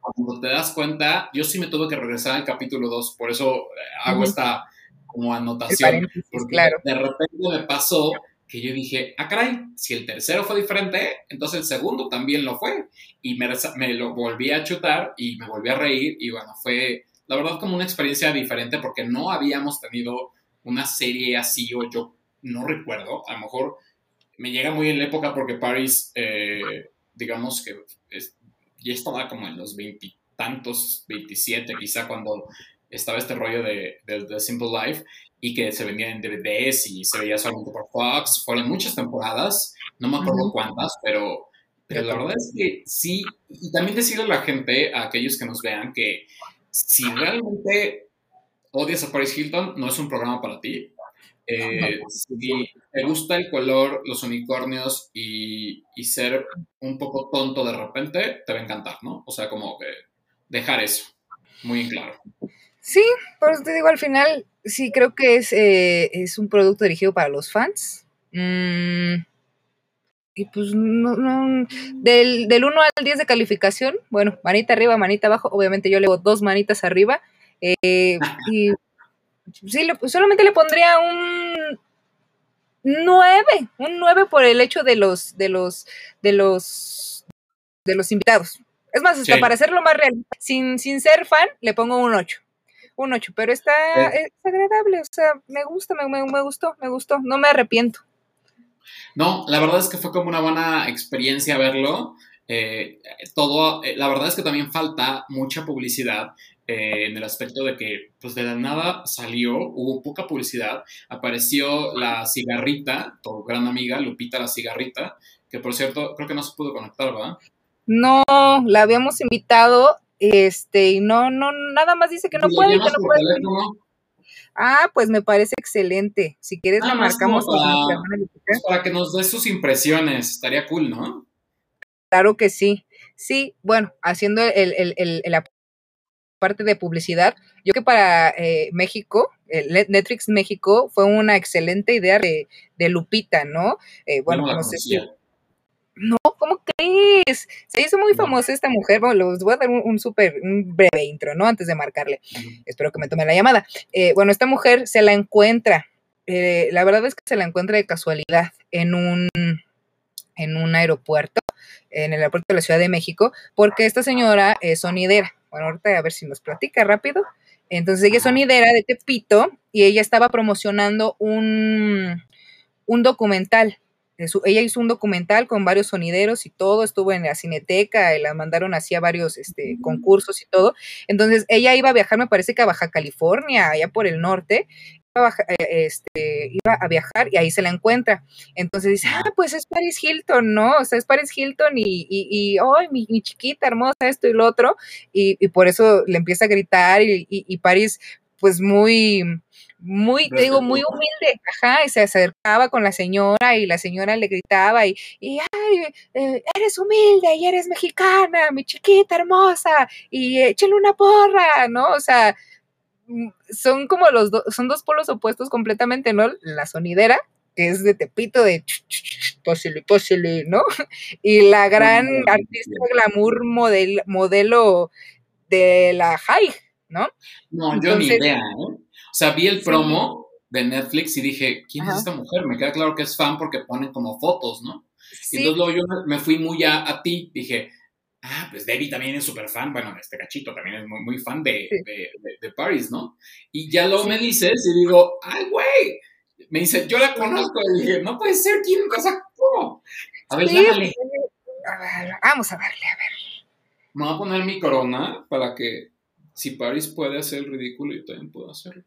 Speaker 1: Cuando te das cuenta, yo sí me tuve que regresar al capítulo 2, por eso eh, hago esta como anotación. Porque claro. de repente me pasó que yo dije, ah, caray, si el tercero fue diferente, entonces el segundo también lo fue. Y me, me lo volví a chutar y me volví a reír y bueno, fue la verdad como una experiencia diferente porque no habíamos tenido una serie así o yo no recuerdo, a lo mejor me llega muy en la época porque Paris, eh, digamos que ya estaba como en los veintitantos, veintisiete quizá cuando estaba este rollo de, de, Simple Life y que se vendía en DVDs y se veía solamente por Fox. Fueron muchas temporadas, no me acuerdo cuántas, pero, pero la verdad es que sí. Y también decirle a la gente, a aquellos que nos vean, que si realmente odias a Paris Hilton, no es un programa para ti. Eh, si te gusta el color, los unicornios y, y, ser un poco tonto de repente, te va a encantar, ¿no? O sea, como que dejar eso muy en claro.
Speaker 2: Sí, por eso te digo, al final, sí creo que es, eh, es un producto dirigido para los fans. Mm, y pues no, no del, del 1 al 10 de calificación, bueno, manita arriba, manita abajo, obviamente yo le hago dos manitas arriba. Eh, y sí, solamente le pondría un 9, un 9 por el hecho de los, de los, de los, de los invitados. Es más, hasta para hacerlo más real, sin, sin ser fan, le pongo un 8 un 8, pero está es agradable, o sea, me gusta, me, me, gustó, me gustó, no me arrepiento.
Speaker 1: No, la verdad es que fue como una buena experiencia verlo. Eh, todo, eh, la verdad es que también falta mucha publicidad eh, en el aspecto de que, pues de la nada salió, hubo poca publicidad, apareció la cigarrita, tu gran amiga Lupita la cigarrita, que por cierto creo que no se pudo conectar, ¿verdad?
Speaker 2: No, la habíamos invitado este, y no, no, nada más dice que no puede, que no puede. Ah, pues me parece excelente. Si quieres, la marcamos.
Speaker 1: Para, para que nos dé sus impresiones, estaría cool, ¿no?
Speaker 2: Claro que sí. Sí, bueno, haciendo el, el, el, la parte de publicidad, yo que para eh, México, Netflix México, fue una excelente idea de, de Lupita, ¿no? Eh, bueno, no, sé si no, ¿cómo crees? Se hizo muy famosa esta mujer. Bueno, les voy a dar un, súper, un breve intro, ¿no? Antes de marcarle. Espero que me tome la llamada. Eh, bueno, esta mujer se la encuentra. Eh, la verdad es que se la encuentra de casualidad en un, en un aeropuerto, en el aeropuerto de la Ciudad de México, porque esta señora es sonidera. Bueno, ahorita a ver si nos platica rápido. Entonces ella es sonidera de Tepito y ella estaba promocionando un, un documental ella hizo un documental con varios sonideros y todo, estuvo en la cineteca, y la mandaron así a varios este, concursos y todo. Entonces ella iba a viajar, me parece que a Baja California, allá por el norte, iba a, eh, este, iba a viajar y ahí se la encuentra. Entonces dice, ah, pues es Paris Hilton, ¿no? O sea, es Paris Hilton y, y, y ¡ay, mi, chiquita hermosa, esto y lo otro! Y, y por eso le empieza a gritar y, y Paris, pues muy muy, te digo, muy humilde, ajá, y se acercaba con la señora y la señora le gritaba y, y ay, eh, eres humilde y eres mexicana, mi chiquita hermosa, y échale una porra, ¿no? O sea, mm, son como los dos, son dos polos opuestos completamente, ¿no? La sonidera, que es de Tepito, de posile, posile, ¿no? Y la gran artista glamour model, modelo de la high, ¿no?
Speaker 1: No, yo ni idea, ¿eh? O sea, vi el promo de Netflix y dije, ¿quién es esta mujer? Me queda claro que es fan porque ponen como fotos, ¿no? Y entonces luego yo me fui muy a, a ti, dije, ah, pues Debbie también es súper fan, bueno, este cachito también es muy, muy fan de, de, de, Paris, ¿no? Y ya luego me dices y digo, ay, güey, me dice, yo la conozco, y dije, no puede ser, ¿quién? O sea, ¿cómo? A ver, llámale.
Speaker 2: A ver, vamos a darle, a ver.
Speaker 1: Me voy a poner mi corona para que si Paris puede hacer el ridículo, yo también puedo hacerlo.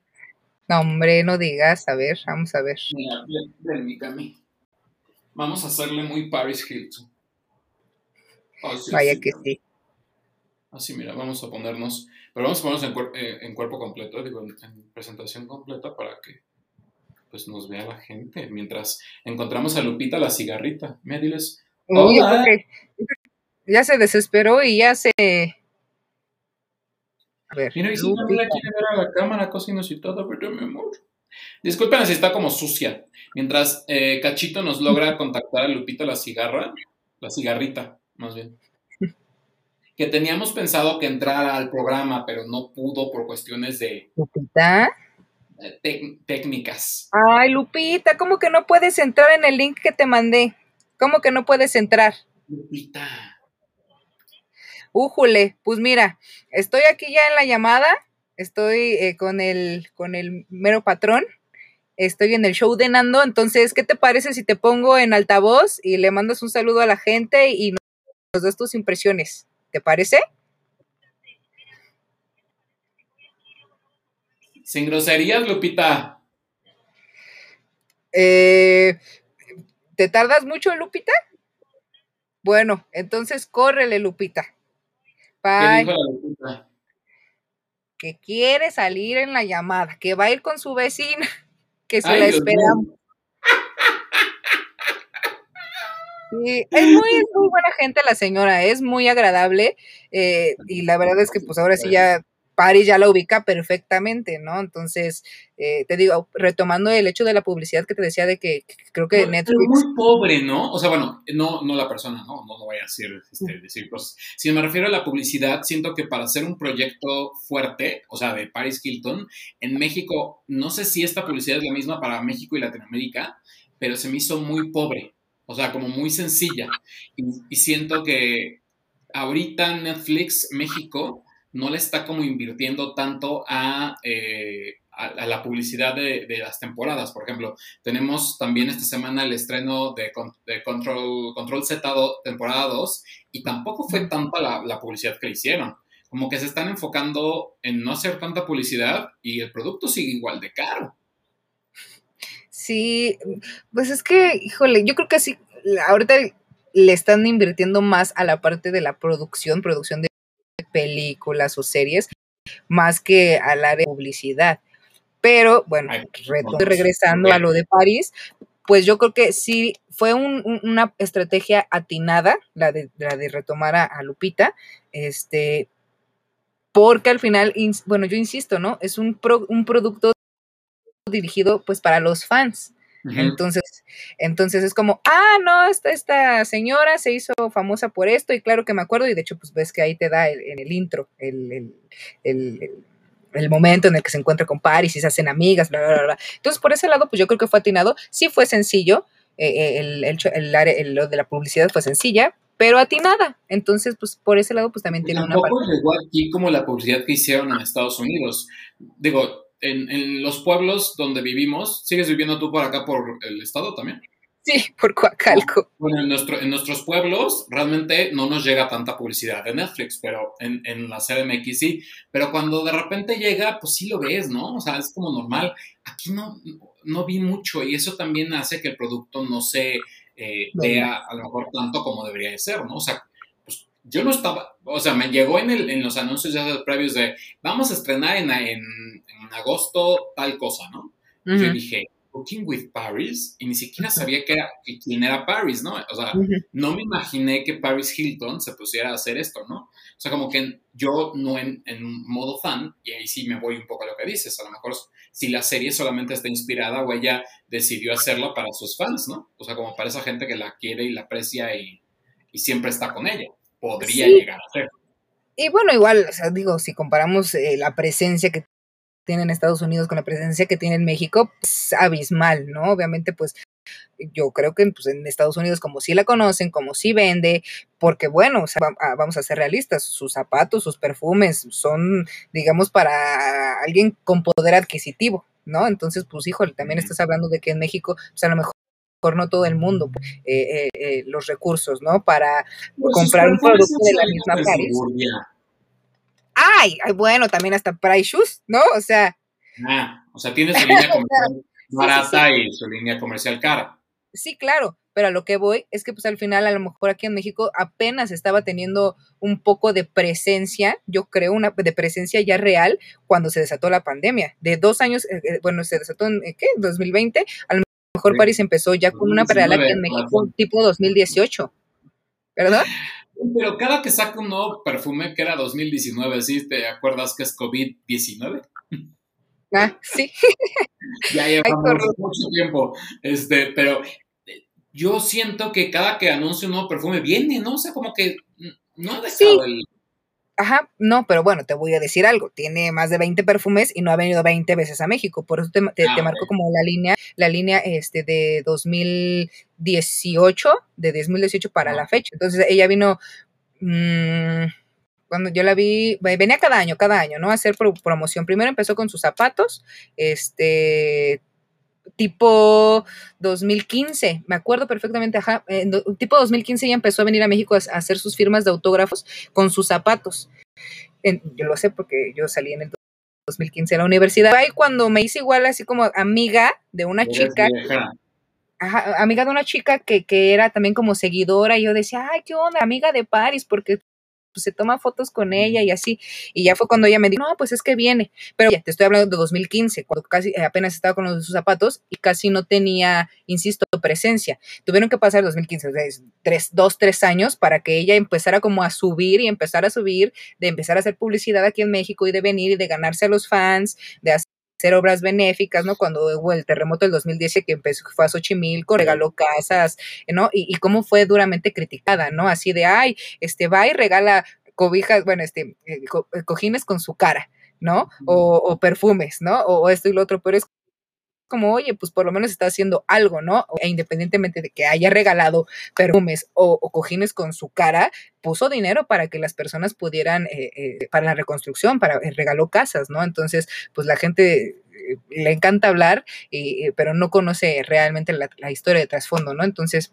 Speaker 2: No, hombre, no digas. A ver, vamos a ver.
Speaker 1: Mira, Cami. Vamos a hacerle muy Paris Hilton.
Speaker 2: Vaya que sí.
Speaker 1: Así, mira, vamos a ponernos. Pero vamos a ponernos en, eh, en cuerpo completo, digo, en, presentación completa para que pues nos vea la gente. Mientras encontramos a Lupita la cigarrita. Mira, diles.
Speaker 2: ya se desesperó y ya se
Speaker 1: Mira, y si no quiere ver a la cámara, casi inusitada, pero mi amor. Disculpen si está como sucia. Mientras eh, Cachito nos logra contactar a Lupita la cigarra, la cigarrita. más bien. que teníamos pensado que entrara al programa, pero no pudo por cuestiones de...
Speaker 2: Lupita.
Speaker 1: técnicas.
Speaker 2: Ay, Lupita, ¿cómo que no puedes entrar en el link que te mandé? ¿Cómo que no puedes entrar?
Speaker 1: Lupita.
Speaker 2: Újule, pues mira, estoy aquí ya en la llamada, estoy eh, con, el, con el mero patrón, estoy en el show de Nando, entonces, ¿qué te parece si te pongo en altavoz y le mandas un saludo a la gente y nos das tus impresiones? ¿Te parece?
Speaker 1: Sin groserías, Lupita.
Speaker 2: Eh, ¿Te tardas mucho, Lupita? Bueno, entonces córrele, Lupita. Que quiere salir en la llamada, que va a ir con su vecina, que se la esperamos. es muy, muy buena gente la señora, es muy agradable eh, y la verdad es que pues ahora sí ya Paris ya la ubica perfectamente, ¿no? Entonces, eh, te digo, retomando el hecho de la publicidad que te decía de que, creo que Netflix...
Speaker 1: Es muy pobre, ¿no? O sea, bueno, no, no la persona, ¿no? No lo voy a decir, este, decir cosas. Si me refiero a la publicidad, siento que para hacer un proyecto fuerte, o sea, de Paris Hilton, en México, no sé si esta publicidad es la misma para México y Latinoamérica, pero se me hizo muy pobre, o sea, como muy sencilla. y siento que ahorita Netflix México no le está como invirtiendo tanto a, eh, a, la publicidad de, las temporadas. Por ejemplo, tenemos también esta semana el estreno de, Control, Control Z temporada 2 y tampoco fue tanta la, publicidad que le hicieron. Como que se están enfocando en no hacer tanta publicidad y el producto sigue igual de caro.
Speaker 2: Sí, pues es que, híjole, yo creo que sí, ahorita le están invirtiendo más a la parte de la producción, producción de películas o series, más que al área de publicidad. Pero bueno, regresando a lo de París, pues yo creo que sí fue una estrategia atinada la de, la de retomar a, Lupita, este, porque al final, bueno, yo insisto, ¿no? Es un, un producto dirigido pues para los fans. Entonces, entonces es como, ah, no, esta, esta señora se hizo famosa por esto, y claro que me acuerdo, y de hecho, pues ves que ahí te da en el intro el, momento en el que se encuentra con Paris y se hacen amigas, bla, bla, bla. Entonces, por ese lado, pues yo creo que fue atinado. Sí fue sencillo, eh, eh, el, el, lo de la publicidad fue sencilla, pero atinada. Entonces, pues por ese lado, pues también tiene una
Speaker 1: parte. llegó aquí como la publicidad que hicieron en Estados Unidos. Digo, en, los pueblos donde vivimos, ¿sigues viviendo tú por acá por el estado también?
Speaker 2: Sí, por Coacalco.
Speaker 1: Bueno, en, nuestro, en nuestros pueblos realmente no nos llega tanta publicidad de Netflix, pero en, en la CDMX sí. Pero cuando de repente llega, pues sí lo ves, ¿no? O sea, es como normal. Aquí no, no vi mucho y eso también hace que el producto no se eh, vea a lo mejor tanto como debería de ser, ¿no? O sea, yo no estaba, o sea, me llegó en, el, en los anuncios ya previos de, vamos a estrenar en, en, agosto tal cosa, ¿no? Yo dije, Booking with Paris, y ni siquiera sabía que era, quién era Paris, ¿no? O sea, no me imaginé que Paris Hilton se pusiera a hacer esto, ¿no? O sea, como que yo no en, en, modo fan, y ahí sí me voy un poco a lo que dices, a lo mejor si la serie solamente está inspirada o ella decidió hacerla para sus fans, ¿no? O sea, como para esa gente que la quiere y la aprecia y, y siempre está con ella podría llegar a ser.
Speaker 2: Y bueno, igual, o sea, digo, si comparamos eh, la presencia que tiene en Estados Unidos con la presencia que tiene en México, pues abismal, ¿no? Obviamente, pues yo creo que pues, en Estados Unidos como sí la conocen, como sí vende, porque bueno, o sea, ah, vamos a ser realistas, sus zapatos, sus perfumes son, digamos, para alguien con poder adquisitivo, ¿no? Entonces, pues híjole, también estás hablando de que en México, pues a lo mejor por no todo el mundo eh, eh, eh, los recursos, ¿no? Para pues, comprar un producto de la misma Paris. Ay, bueno, también hasta Price Shoes, ¿no? O sea.
Speaker 1: Ah, o sea, tiene su línea comercial barata y su línea comercial cara.
Speaker 2: Sí, claro, pero a lo que voy es que pues al final a lo mejor aquí en México apenas estaba teniendo un poco de presencia, yo creo, una de presencia ya real cuando se desató la pandemia. De dos años, bueno, se desató en, ¿qué? 2020, al mejor París empezó ya con una parada aquí en México tipo 2018, ¿verdad?
Speaker 1: Pero cada que saca un nuevo perfume, que era 2019, ¿sí? ¿Te acuerdas que es COVID-19?
Speaker 2: Ah, sí.
Speaker 1: ya llevamos mucho tiempo. Este, pero yo siento que cada que anuncia un nuevo perfume viene, ¿no? O sea, como que no ha dejado el...
Speaker 2: Ajá, no, pero bueno, te voy a decir algo. Tiene más de 20 perfumes y no ha venido 20 veces a México. Por eso te, te,
Speaker 1: Ah,
Speaker 2: marco como la línea, la línea este de 2018, de 2018 para la fecha. Entonces ella vino, mm, cuando yo la vi, ve- venía cada año, cada año, ¿no? A hacer pro- promoción. Primero empezó con sus zapatos, este, tipo 2015, me acuerdo perfectamente, ajá, en do- tipo 2015 ella empezó a venir a México a, a hacer sus firmas de autógrafos con sus zapatos. En- yo lo sé porque yo salí en el 2015 a la universidad. Ahí cuando me hice igual así como amiga de una chica, ajá, amiga de una chica que, que era también como seguidora, y yo decía, ay, qué onda, amiga de Paris, porque pues, se toma fotos con ella y así. Y ya fue cuando ella me dijo, no, pues es que viene. Pero ya te estoy hablando de 2015, cuando casi eh, apenas estaba con los de sus zapatos y casi no tenía, insisto, presencia. Tuvieron que pasar 2015, o sea, es tres, dos, tres años para que ella empezara como a subir y empezar a subir, de empezar a hacer publicidad aquí en México y de venir y de ganarse a los fans, de hacer hacer obras benéficas, ¿no? Cuando hubo el terremoto del 2010 que empezó, fue a Xochimilco, regaló casas, ¿no? Y, y cómo fue duramente criticada, ¿no? Así de, ay, este, va y regala cobijas, bueno, este, eh, co- eh, cojines con su cara, ¿no? O, o perfumes, ¿no? O, o esto y lo otro, pero es como, oye, pues por lo menos está haciendo algo, ¿no? E independientemente de que haya regalado perfumes o, cojines con su cara, puso dinero para que las personas pudieran, eh, eh, para la reconstrucción, para eh, regaló casas, ¿no? Entonces, pues la gente eh, le encanta hablar, pero no conoce realmente la, historia de trasfondo, ¿no? Entonces,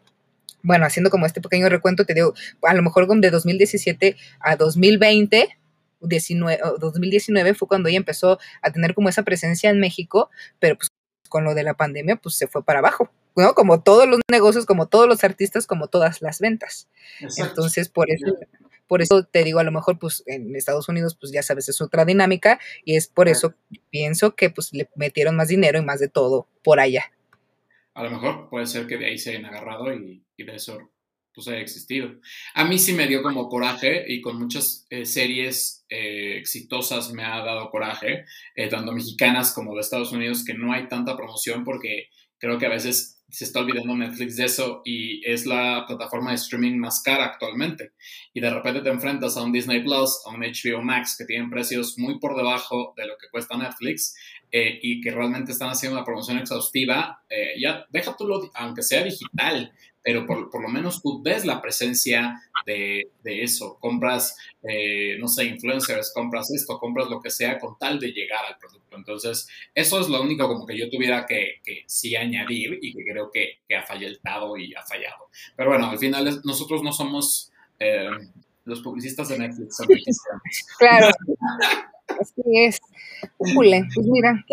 Speaker 2: bueno, haciendo como este pequeño recuento, te digo, a lo mejor de 2017 a 2020, 19, o 2019 fue cuando ella empezó a tener como esa presencia en México, pero pues con lo de la pandemia, pues se fue para abajo, ¿no? Como todos los negocios, como todos los artistas, como todas las ventas.
Speaker 1: Exacto.
Speaker 2: Entonces, por eso, por eso te digo, a lo mejor, pues en Estados Unidos, pues ya sabes, es otra dinámica y es por eso pienso que pues le metieron más dinero y más de todo por allá.
Speaker 1: A lo mejor puede ser que de ahí se hayan agarrado y, y de eso pues haya existido. A mí sí me dio como coraje y con muchas eh, series eh, exitosas me ha dado coraje, eh, tanto mexicanas como de Estados Unidos, que no hay tanta promoción porque creo que a veces se está olvidando Netflix de eso y es la plataforma de streaming más cara actualmente. Y de repente te enfrentas a un Disney Plus, a un HBO Max que tienen precios muy por debajo de lo que cuesta Netflix eh, y que realmente están haciendo una promoción exhaustiva. Eh, ya, deja tú lo, aunque sea digital, pero por, por, lo menos tú ves la presencia de, de eso. Compras, eh, no sé, influencers, compras esto, compras lo que sea con tal de llegar al producto. Entonces, eso es lo único como que yo tuviera que, que sí añadir y que creo que, que, ha fallado y ha fallado. Pero bueno, al final es, nosotros no somos eh, los publicistas de Netflix.
Speaker 2: Claro. Así es. Pues mira,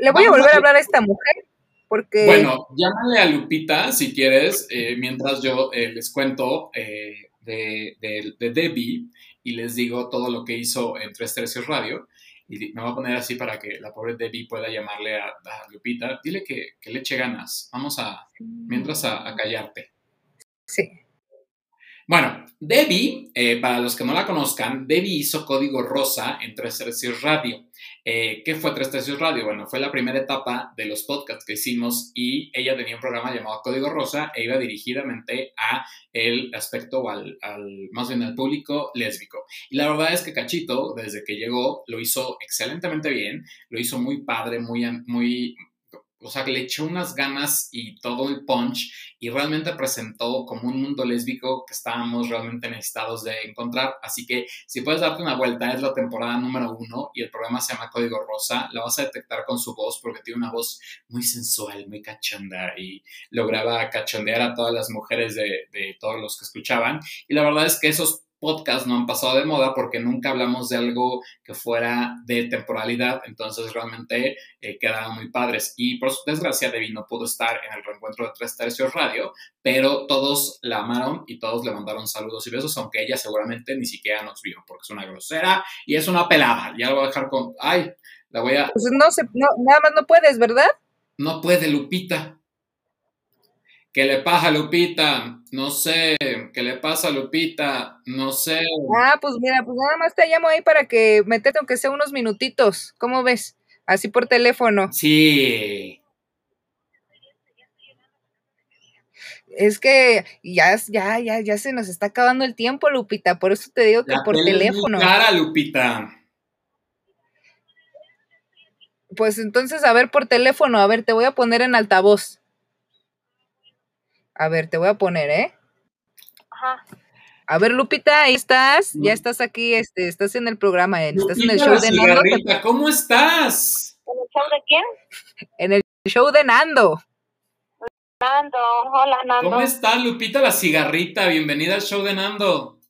Speaker 2: le voy a volver a hablar a esta mujer porque...
Speaker 1: Bueno, llámale a Lupita si quieres, eh, mientras yo eh, les cuento eh, de, de, de, Debbie y les digo todo lo que hizo en Tres Tercios Radio. Y me voy a poner así para que la pobre Debbie pueda llamarle a, a Lupita. Dile que, que, le eche ganas. Vamos a, mientras a, a callarte.
Speaker 2: Sí.
Speaker 1: Bueno, Debbie, para los que no la conozcan, Debbie hizo Código Rosa en Tres Tercios Radio. Eh, ¿Qué fue Tres Tercios Radio? Bueno, fue la primera etapa de los podcasts que hicimos y ella tenía un programa llamado Código Rosa e iba dirigidamente a el aspecto, al, al, más bien al público lésbico. Y la verdad es que Cachito, desde que llegó, lo hizo excelentemente bien, lo hizo muy padre, muy, muy, o sea, le echó unas ganas y todo el punch y realmente presentó como un mundo lésbico que estábamos realmente necesitados de encontrar. Así que si puedes darte una vuelta, es la temporada número uno y el programa se llama Código Rosa. La vas a detectar con su voz porque tiene una voz muy sensual, muy cachonda y lograba cachondear a todas las mujeres de, de todos los que escuchaban. Y la verdad es que esos podcasts no han pasado de moda porque nunca hablamos de algo que fuera de temporalidad, entonces realmente eh, quedaban muy padres. Y por su desgracia, Debbie no pudo estar en el reencuentro de Tres Tercios Radio, pero todos la amaron y todos le mandaron saludos y besos, aunque ella seguramente ni siquiera nos vio porque es una grosera y es una pelada. Ya lo voy a dejar con. ¡Ay! La voy a.
Speaker 2: Pues no, se, no, nada más no puedes, ¿verdad?
Speaker 1: No puede, Lupita. ¿Qué le pasa Lupita? No sé. ¿Qué le pasa Lupita? No sé.
Speaker 2: Ah, pues mira, pues nada más te llamo ahí para que metete aunque sea unos minutitos. ¿Cómo ves? Así por teléfono.
Speaker 1: Sí.
Speaker 2: Es que ya, ya, ya, ya se nos está acabando el tiempo, Lupita. Por eso te digo que por teléfono.
Speaker 1: cara, Lupita.
Speaker 2: Pues entonces, a ver, por teléfono, a ver, te voy a poner en altavoz. A ver, te voy a poner, ¿eh? Ajá. A ver, Lupita, ahí estás, ya estás aquí, este, estás en el programa, estás en el show de Nando.
Speaker 1: ¿Cómo estás?
Speaker 3: ¿En el show de quién?
Speaker 2: En el show de Nando.
Speaker 3: Nando, hola Nando.
Speaker 1: ¿Cómo está Lupita la cigarrita? Bienvenida al show de Nando.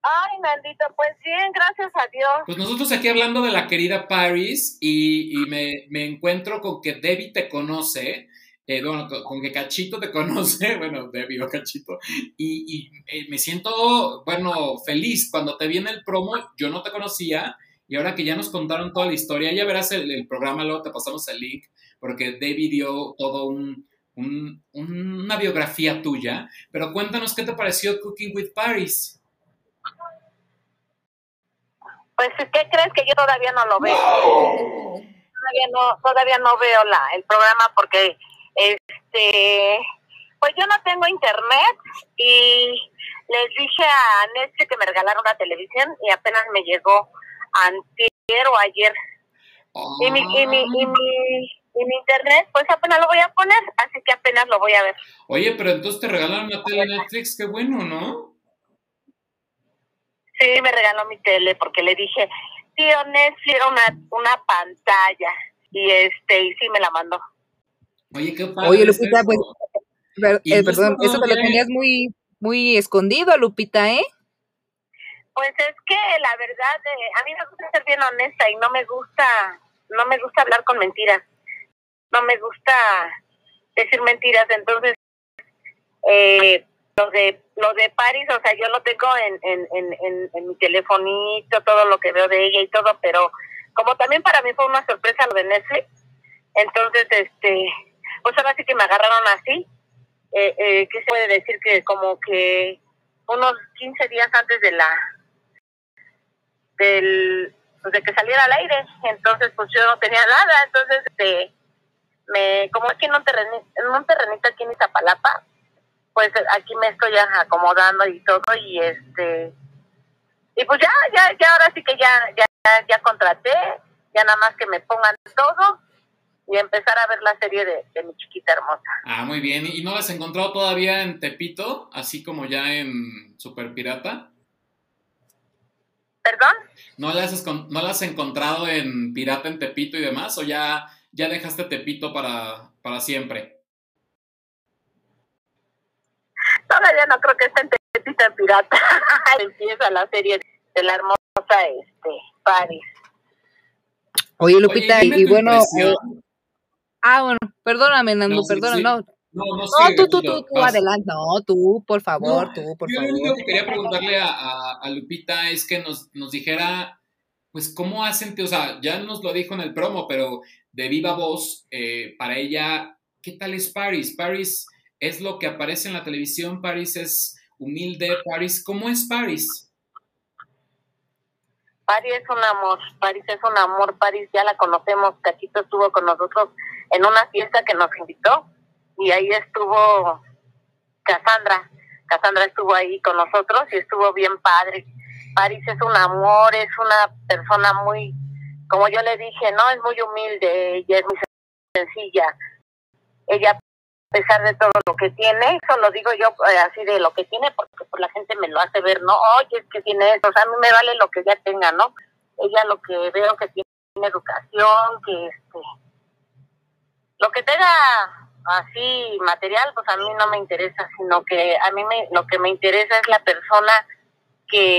Speaker 3: Ay, Nandito, pues bien, gracias a Dios.
Speaker 1: Pues nosotros aquí hablando de la querida Paris y, y me, me, encuentro con que Debbie te conoce eh, bueno, con que Cachito te conoce, bueno, Debbie o Cachito, y, y eh, me siento, bueno, feliz. Cuando te viene el promo, yo no te conocía, y ahora que ya nos contaron toda la historia, ya verás el, programa, luego te pasamos el link, porque Debbie dio todo un, una biografía tuya, pero cuéntanos qué te pareció Cooking with Paris.
Speaker 3: Pues, ¿qué crees que yo todavía no lo veo? Todavía no, todavía no veo la, el programa porque este, pues yo no tengo internet y les dije a Netflix que me regalaron una televisión y apenas me llegó antier o ayer. Y, mi, y, mi, y, mi, y mi internet, pues apenas lo voy a poner, así que apenas lo voy a ver.
Speaker 1: Oye, pero entonces te regalaron una tele Netflix, qué bueno, ¿no?
Speaker 3: Sí, me regaló mi tele porque le dije, tío, Netflix era una, una pantalla y este, y sí me la mandó.
Speaker 1: Oye, qué padre.
Speaker 2: Oye, Lupita, pues, eh, perdón, eso te lo tenías muy, muy escondido, Lupita, ¿eh?
Speaker 3: Pues es que la verdad, eh, a mí me gusta ser bien honesta y no me gusta, no me gusta hablar con mentiras. No me gusta decir mentiras, entonces eh, lo de lo de Paris, o sea, yo lo tengo en, en, en, en, mi telefonito, todo lo que veo de ella y todo, pero como también para mí fue una sorpresa lo de Netflix, entonces este pues ahora sí que me agarraron así. Eh, eh, ¿Qué se puede decir? Que como que unos 15 días antes de la del pues de que saliera al aire entonces pues yo no tenía nada entonces este me como aquí en un terrenito en un terrenito aquí en Iztapalapa pues aquí me estoy acomodando y todo y este y pues ya ya ya ahora sí que ya ya ya contraté ya nada más que me pongan todo y empezar a ver la serie de, mi chiquita hermosa.
Speaker 1: Ah, muy bien. ¿Y no la has encontrado todavía en Tepito, así como ya en Super Pirata?
Speaker 3: ¿Perdón?
Speaker 1: ¿No la has, no has encontrado en Pirata en Tepito y demás? ¿O ya, ya dejaste Tepito para, para siempre?
Speaker 3: Todavía no creo que esté en Tepito en Pirata. Empieza la serie de la hermosa este, Paris.
Speaker 2: Oye, Lupita, y, bueno, Ah, bueno, perdóname, Nando, perdóname, no. No, no, tú, tú, tú, tú, adelante, no, tú, por favor, tú, por favor.
Speaker 1: Yo lo único que quería preguntarle a, Lupita es que nos, nos dijera, pues, ¿cómo hacen, o sea, ya nos lo dijo en el promo, pero de viva voz, eh, para ella, ¿qué tal es Paris? Paris es lo que aparece en la televisión, Paris es humilde, Paris, ¿cómo es Paris?
Speaker 3: Paris es un amor, Paris es un amor, Paris ya la conocemos, Cachito estuvo con nosotros en una fiesta que nos invitó y ahí estuvo Cassandra. Cassandra estuvo ahí con nosotros y estuvo bien padre. Paris es un amor, es una persona muy, como yo le dije, no, es muy humilde, ella es muy sencilla. Ella, a pesar de todo lo que tiene, eso lo digo yo eh, así de lo que tiene, porque pues, la gente me lo hace ver, no, oye, es que tiene eso, a mí me vale lo que ella tenga, ¿no? Ella lo que veo que tiene educación, que este, lo que tenga así material, pues a mí no me interesa, sino que a mí me, lo que me interesa es la persona que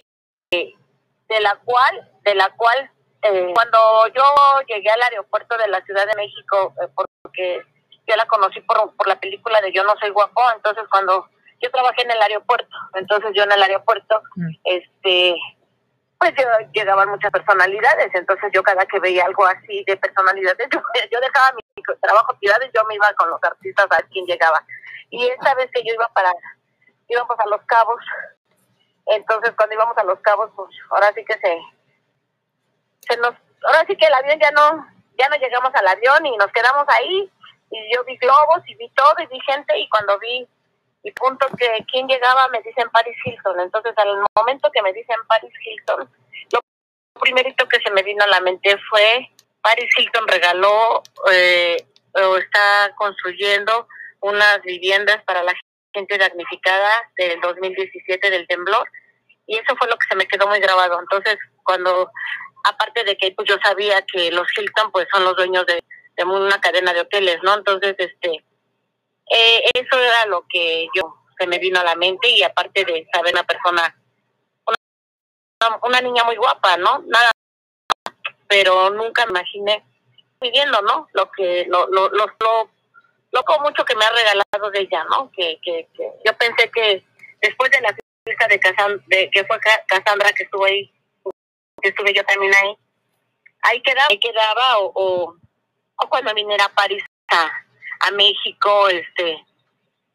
Speaker 3: de la cual, de la cual eh, cuando yo llegué al aeropuerto de la Ciudad de México, eh, porque yo la conocí por, por la película de Yo no soy guapo, entonces cuando yo trabajé en el aeropuerto, entonces yo en el aeropuerto, mm. este, pues llegaban muchas personalidades, entonces yo cada que veía algo así de personalidades, yo, dejaba mi trabajo tirado y yo me iba con los artistas a ver quién llegaba. Y esta vez que yo iba para, íbamos a Los Cabos, entonces cuando íbamos a Los Cabos, pues ahora sí que se, se nos, ahora sí que el avión ya no, ya no llegamos al avión y nos quedamos ahí y yo vi globos y vi todo y vi gente y cuando vi y punto que quien llegaba me dicen Paris Hilton. Entonces al momento que me dicen Paris Hilton, lo primerito que se me vino a la mente fue Paris Hilton regaló eh, o está construyendo unas viviendas para la gente damnificada del 2017 del temblor y eso fue lo que se me quedó muy grabado. Entonces, cuando aparte de que pues yo sabía que los Hilton pues son los dueños de, una cadena de hoteles, ¿no? Entonces, este eh, eso era lo que yo se me vino a la mente y aparte de saber una persona una, una niña muy guapa, ¿no? Nada pero nunca imaginé viviendo, ¿no? Lo que lo lo lo, lo, mucho que me ha regalado de ella, ¿no? Que, que, yo pensé que después de la fiesta de, Cassandra, de que fue Cassandra que estuvo ahí, que estuve yo también ahí, ahí quedaba, ahí quedaba o, o, o cuando viniera a París a, a México, este,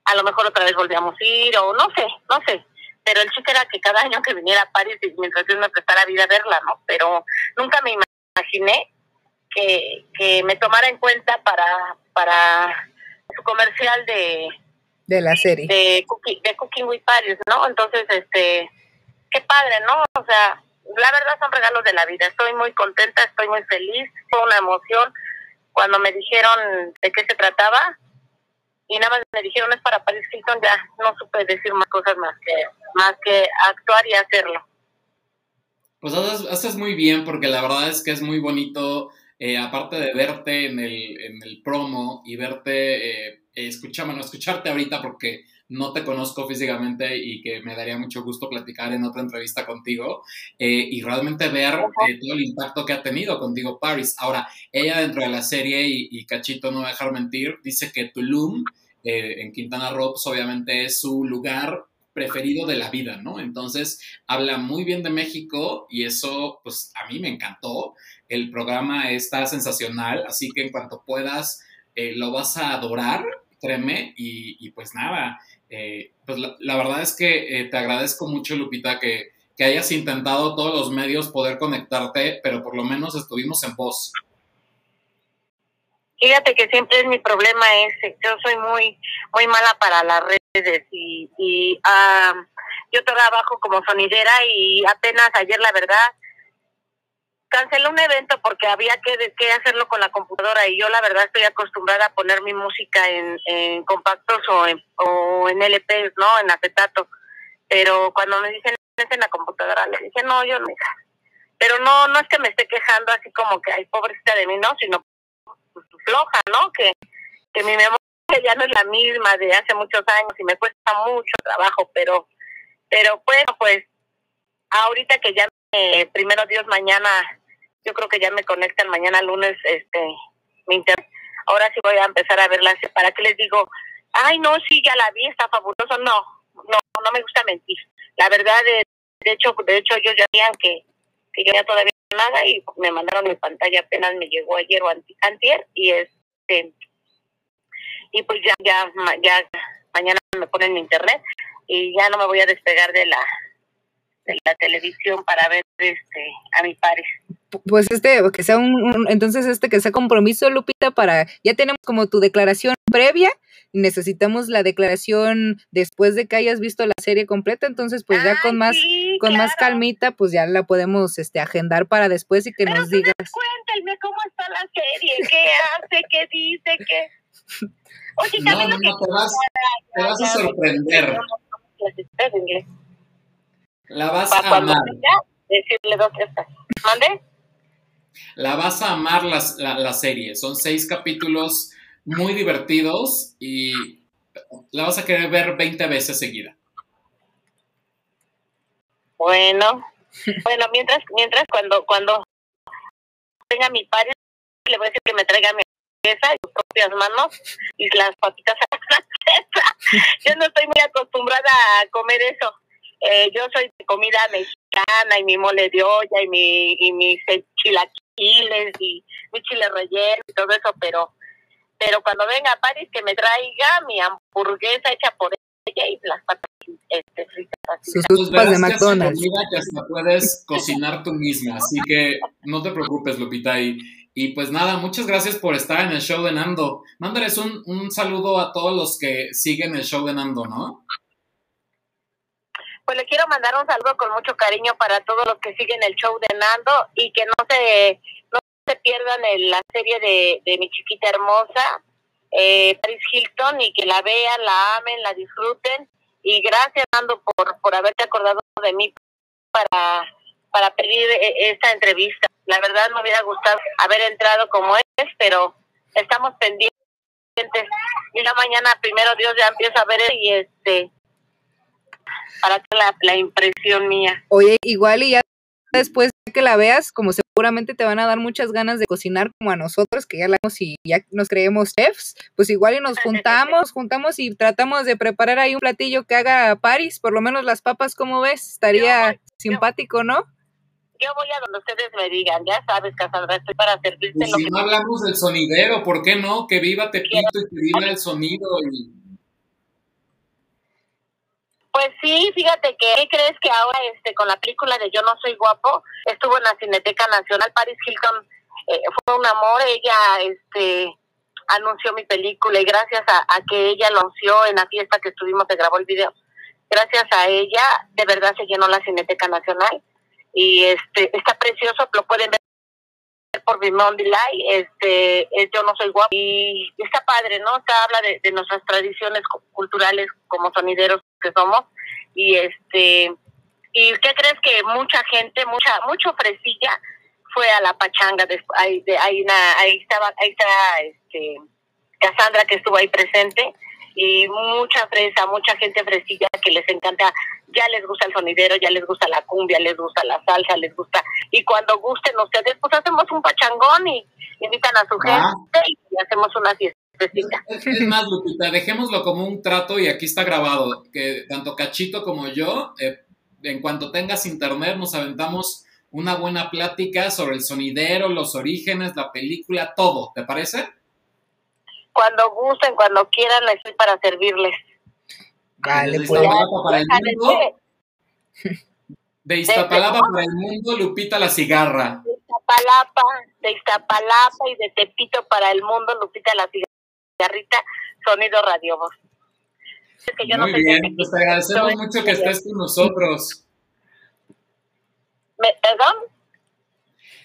Speaker 3: a lo mejor otra vez volvíamos a ir o no sé, no sé, pero el chiste era que cada año que viniera a París mientras yo me prestara vida a verla, ¿no? Pero nunca me imaginé que, que me tomara en cuenta para, para su comercial de
Speaker 2: de la serie
Speaker 3: de Cooking, de Cooking with Paris, ¿no? Entonces, este, qué padre, ¿no? O sea, la verdad son regalos de la vida. Estoy muy contenta, estoy muy feliz, fue una emoción cuando me dijeron de qué se trataba y nada más me dijeron es para Paris Hilton, ya no supe decir más cosas más que más que actuar y hacerlo.
Speaker 1: Pues haces, muy bien porque la verdad es que es muy bonito, eh, aparte de verte en el, en el promo y verte, eh, no escucharte ahorita porque no te conozco físicamente y que me daría mucho gusto platicar en otra entrevista contigo eh, y realmente ver eh, todo el impacto que ha tenido contigo Paris. Ahora, ella dentro de la serie, y, Cachito no va a dejar mentir, dice que Tulum eh, en Quintana Roo, pues, obviamente es su lugar preferido de la vida, ¿no? Entonces, habla muy bien de México y eso, pues a mí me encantó. El programa está sensacional, así que en cuanto puedas, lo vas a adorar, créeme, y, y pues nada, eh, pues la, verdad es que eh, te agradezco mucho, Lupita, que, que, hayas intentado todos los medios poder conectarte, pero por lo menos estuvimos en voz.
Speaker 3: Fíjate que siempre es mi problema ese. Yo soy muy muy mala para las redes y, y yo trabajo como sonidera y apenas ayer, la verdad, cancelé un evento porque había que, que, hacerlo con la computadora y yo la verdad estoy acostumbrada a poner mi música en, en compactos o en, o en LPs, ¿no? En acetato. Pero cuando me dicen es en la computadora, le dije, no, yo no. Pero no, no es que me esté quejando así como que, hay pobrecita de mí, no, sino floja, ¿no? Que, que mi memoria ya no es la misma de hace muchos años y me cuesta mucho trabajo, pero, pero bueno, pues ahorita que ya eh, primero Dios mañana yo creo que ya me conectan mañana lunes, este, mi internet. Ahora sí voy a empezar a verla. ¿Para qué les digo? Ay, no, sí, ya la vi, está fabuloso. No, no, no me gusta mentir. La verdad, de, de hecho, de hecho, ellos ya sabían que, que yo ya todavía nada y me mandaron mi pantalla apenas me llegó ayer o antier y este y pues ya ya ya mañana me ponen mi internet y ya no me voy a despegar de la de la televisión para ver este a mi pares
Speaker 2: pues este, que sea un, entonces este que sea compromiso, Lupita, para, ya tenemos como tu declaración previa, y necesitamos la declaración después de que hayas visto la serie completa, entonces pues ya con más, con más calmita, pues ya la podemos este agendar para después y que nos digas.
Speaker 3: Cuéntame cómo está la serie, qué hace, qué dice, qué.
Speaker 1: Oye, no, no, no, te vas, te vas a sorprender. La vas a amar.
Speaker 3: Decirle dos, tres. ¿Mande?
Speaker 1: La vas a amar la, serie. Son seis capítulos muy divertidos y la vas a querer ver 20 veces seguida.
Speaker 3: Bueno, bueno, mientras, mientras cuando, cuando tenga mi padre, le voy a decir que me traiga mi pieza y sus propias manos y las patitas a la Yo no estoy muy acostumbrada a comer eso. Eh, yo soy de comida mexicana y mi mole de olla y mi, y mis chilaquiles y mi chile relleno y todo eso, pero pero cuando venga a París que me traiga mi hamburguesa hecha por ella y las patas este, fritas.
Speaker 2: Sus papas de McDonald's.
Speaker 1: Que hasta puedes cocinar tú misma, así que no te preocupes, Lupita. Y, Y pues nada, muchas gracias por estar en el show de Nando. Mándales un, un saludo a todos los que siguen el show de Nando, ¿no?
Speaker 3: Pues le quiero mandar un saludo con mucho cariño para todos los que siguen el show de Nando y que no se, no se pierdan en la serie de, de mi chiquita hermosa, eh, Paris Hilton, y que la vean, la amen, la disfruten. Y gracias, Nando, por, por haberte acordado de mí para, para pedir eh, esta entrevista. La verdad me hubiera gustado haber entrado como es, pero estamos pendientes. Y la mañana, primero Dios, ya empiezo a ver y este para que la, la impresión mía.
Speaker 2: Oye, igual y ya después de que la veas, como seguramente te van a dar muchas ganas de cocinar como a nosotros, que ya la vemos y ya nos creemos chefs, pues igual y nos juntamos, juntamos y tratamos de preparar ahí un platillo que haga Paris, por lo menos las papas, ¿cómo ves? Estaría
Speaker 3: Yo-
Speaker 2: simpático, ¿no?
Speaker 3: Yo voy a donde ustedes me digan, ya sabes, Cassandra, estoy para servirte
Speaker 1: Pues
Speaker 3: lo
Speaker 1: si
Speaker 3: que
Speaker 1: no hablamos del sonidero, ¿por qué no? Que viva Tepito y que viva el sonido. Y...
Speaker 3: Pues sí, fíjate que, ¿qué crees que ahora este con la película de Yo no soy guapo estuvo en la Cineteca Nacional Paris Hilton. Eh, fue un amor, ella este anunció mi película y gracias a, que ella anunció en la fiesta que estuvimos se grabó el video. Gracias a ella de verdad se llenó la Cineteca Nacional. Y este está precioso, lo pueden ver por Vimón Delay, este es Yo no soy guapo y está padre, ¿no? Está habla de, nuestras tradiciones cu- culturales como sonideros que somos. Y este y qué crees que mucha gente mucha mucho fresilla fue a la pachanga después ahí de, ahí, na- ahí estaba ahí está este Cassandra que estuvo ahí presente y mucha fresa mucha gente fresilla que les encanta ya les gusta el sonidero ya les gusta la cumbia les gusta la salsa les gusta y cuando gusten ustedes pues hacemos un pachangón y invitan a su
Speaker 1: Ah.
Speaker 3: gente y hacemos una fiestecita
Speaker 1: Es es más, Lupita, dejémoslo como un trato y aquí está grabado, que tanto Cachito como yo, eh, en cuanto tengas internet, nos aventamos una buena plática sobre el sonidero, los orígenes, la película, todo, ¿te parece?
Speaker 3: Cuando gusten cuando quieran estoy para servirles
Speaker 2: Vale,
Speaker 1: Desde
Speaker 2: pues.
Speaker 1: Iztapalapa para el mundo, de Iztapalapa para el mundo, Lupita la cigarra.
Speaker 3: de Iztapalapa, de Iztapalapa y de Tepito para el mundo, Lupita la cigarrita, sonido radio voz. Es que yo no
Speaker 1: Muy
Speaker 3: de
Speaker 1: bien, pues te agradecemos
Speaker 3: soy-
Speaker 1: mucho que estés con nosotros.
Speaker 3: ¿Me- ¿Perdón?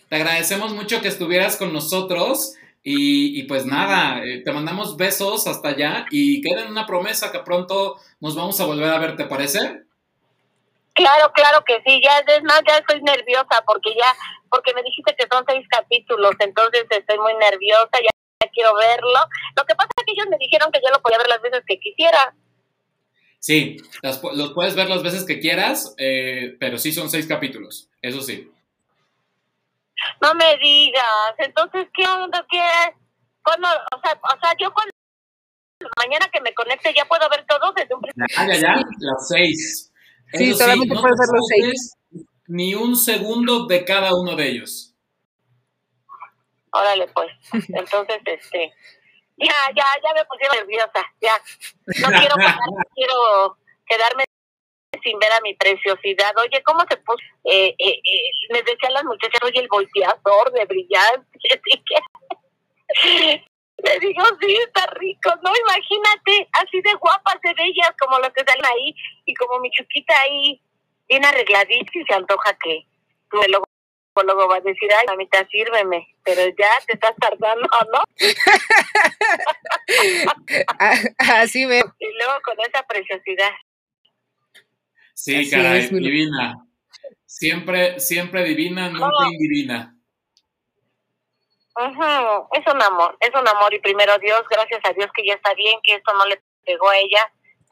Speaker 1: Te agradecemos mucho que estuvieras con nosotros y, y pues nada, eh, te mandamos besos hasta allá y queda en una promesa que pronto nos vamos a volver a ver, ¿te parece?
Speaker 3: Claro, claro que sí, ya es más, ya estoy nerviosa porque ya, porque me dijiste que son seis capítulos, entonces estoy muy nerviosa, ya, quiero verlo. Lo que pasa es que ellos me dijeron que yo lo podía ver las veces que quisiera.
Speaker 1: Sí, las pu- los puedes ver las veces que quieras, eh, pero sí son seis capítulos, eso sí.
Speaker 3: No me digas, entonces, ¿qué onda? ¿Qué? Cuando, o sea, o sea, yo cuando mañana que me conecte ya puedo ver todo desde un principio.
Speaker 1: Ya, ya, ya, las seis.
Speaker 2: Sí,
Speaker 1: Eso
Speaker 2: solamente
Speaker 1: no
Speaker 2: puedes
Speaker 1: te
Speaker 2: ver los
Speaker 1: saltes Ni un segundo de cada uno de ellos.
Speaker 3: Órale, pues. Entonces, este, ya, ya, ya me pusieron nerviosa, ya. No quiero, pasar, quiero quedarme sin ver a mi preciosidad. Oye, ¿cómo se puso? Eh, eh, eh, les decían las muchachas, oye, el volteador de brillante. Le digo, sí, está rico, ¿no? Imagínate, así de guapas, de bellas, como las que salen ahí, y como mi chiquita ahí, bien arregladita, y se antoja que me lo luego va a decir, ay, mamita, sírveme, pero ya te estás tardando, ¿no?
Speaker 2: Así veo.
Speaker 3: Y luego con esa preciosidad.
Speaker 1: Sí,
Speaker 2: Así
Speaker 1: caray,
Speaker 2: es,
Speaker 1: divina. Siempre, siempre divina, nunca
Speaker 3: ¿Cómo?
Speaker 1: indivina.
Speaker 3: Ujú, Es un amor, es un amor y primero Dios, gracias a Dios que ya está bien, que esto no le pegó a ella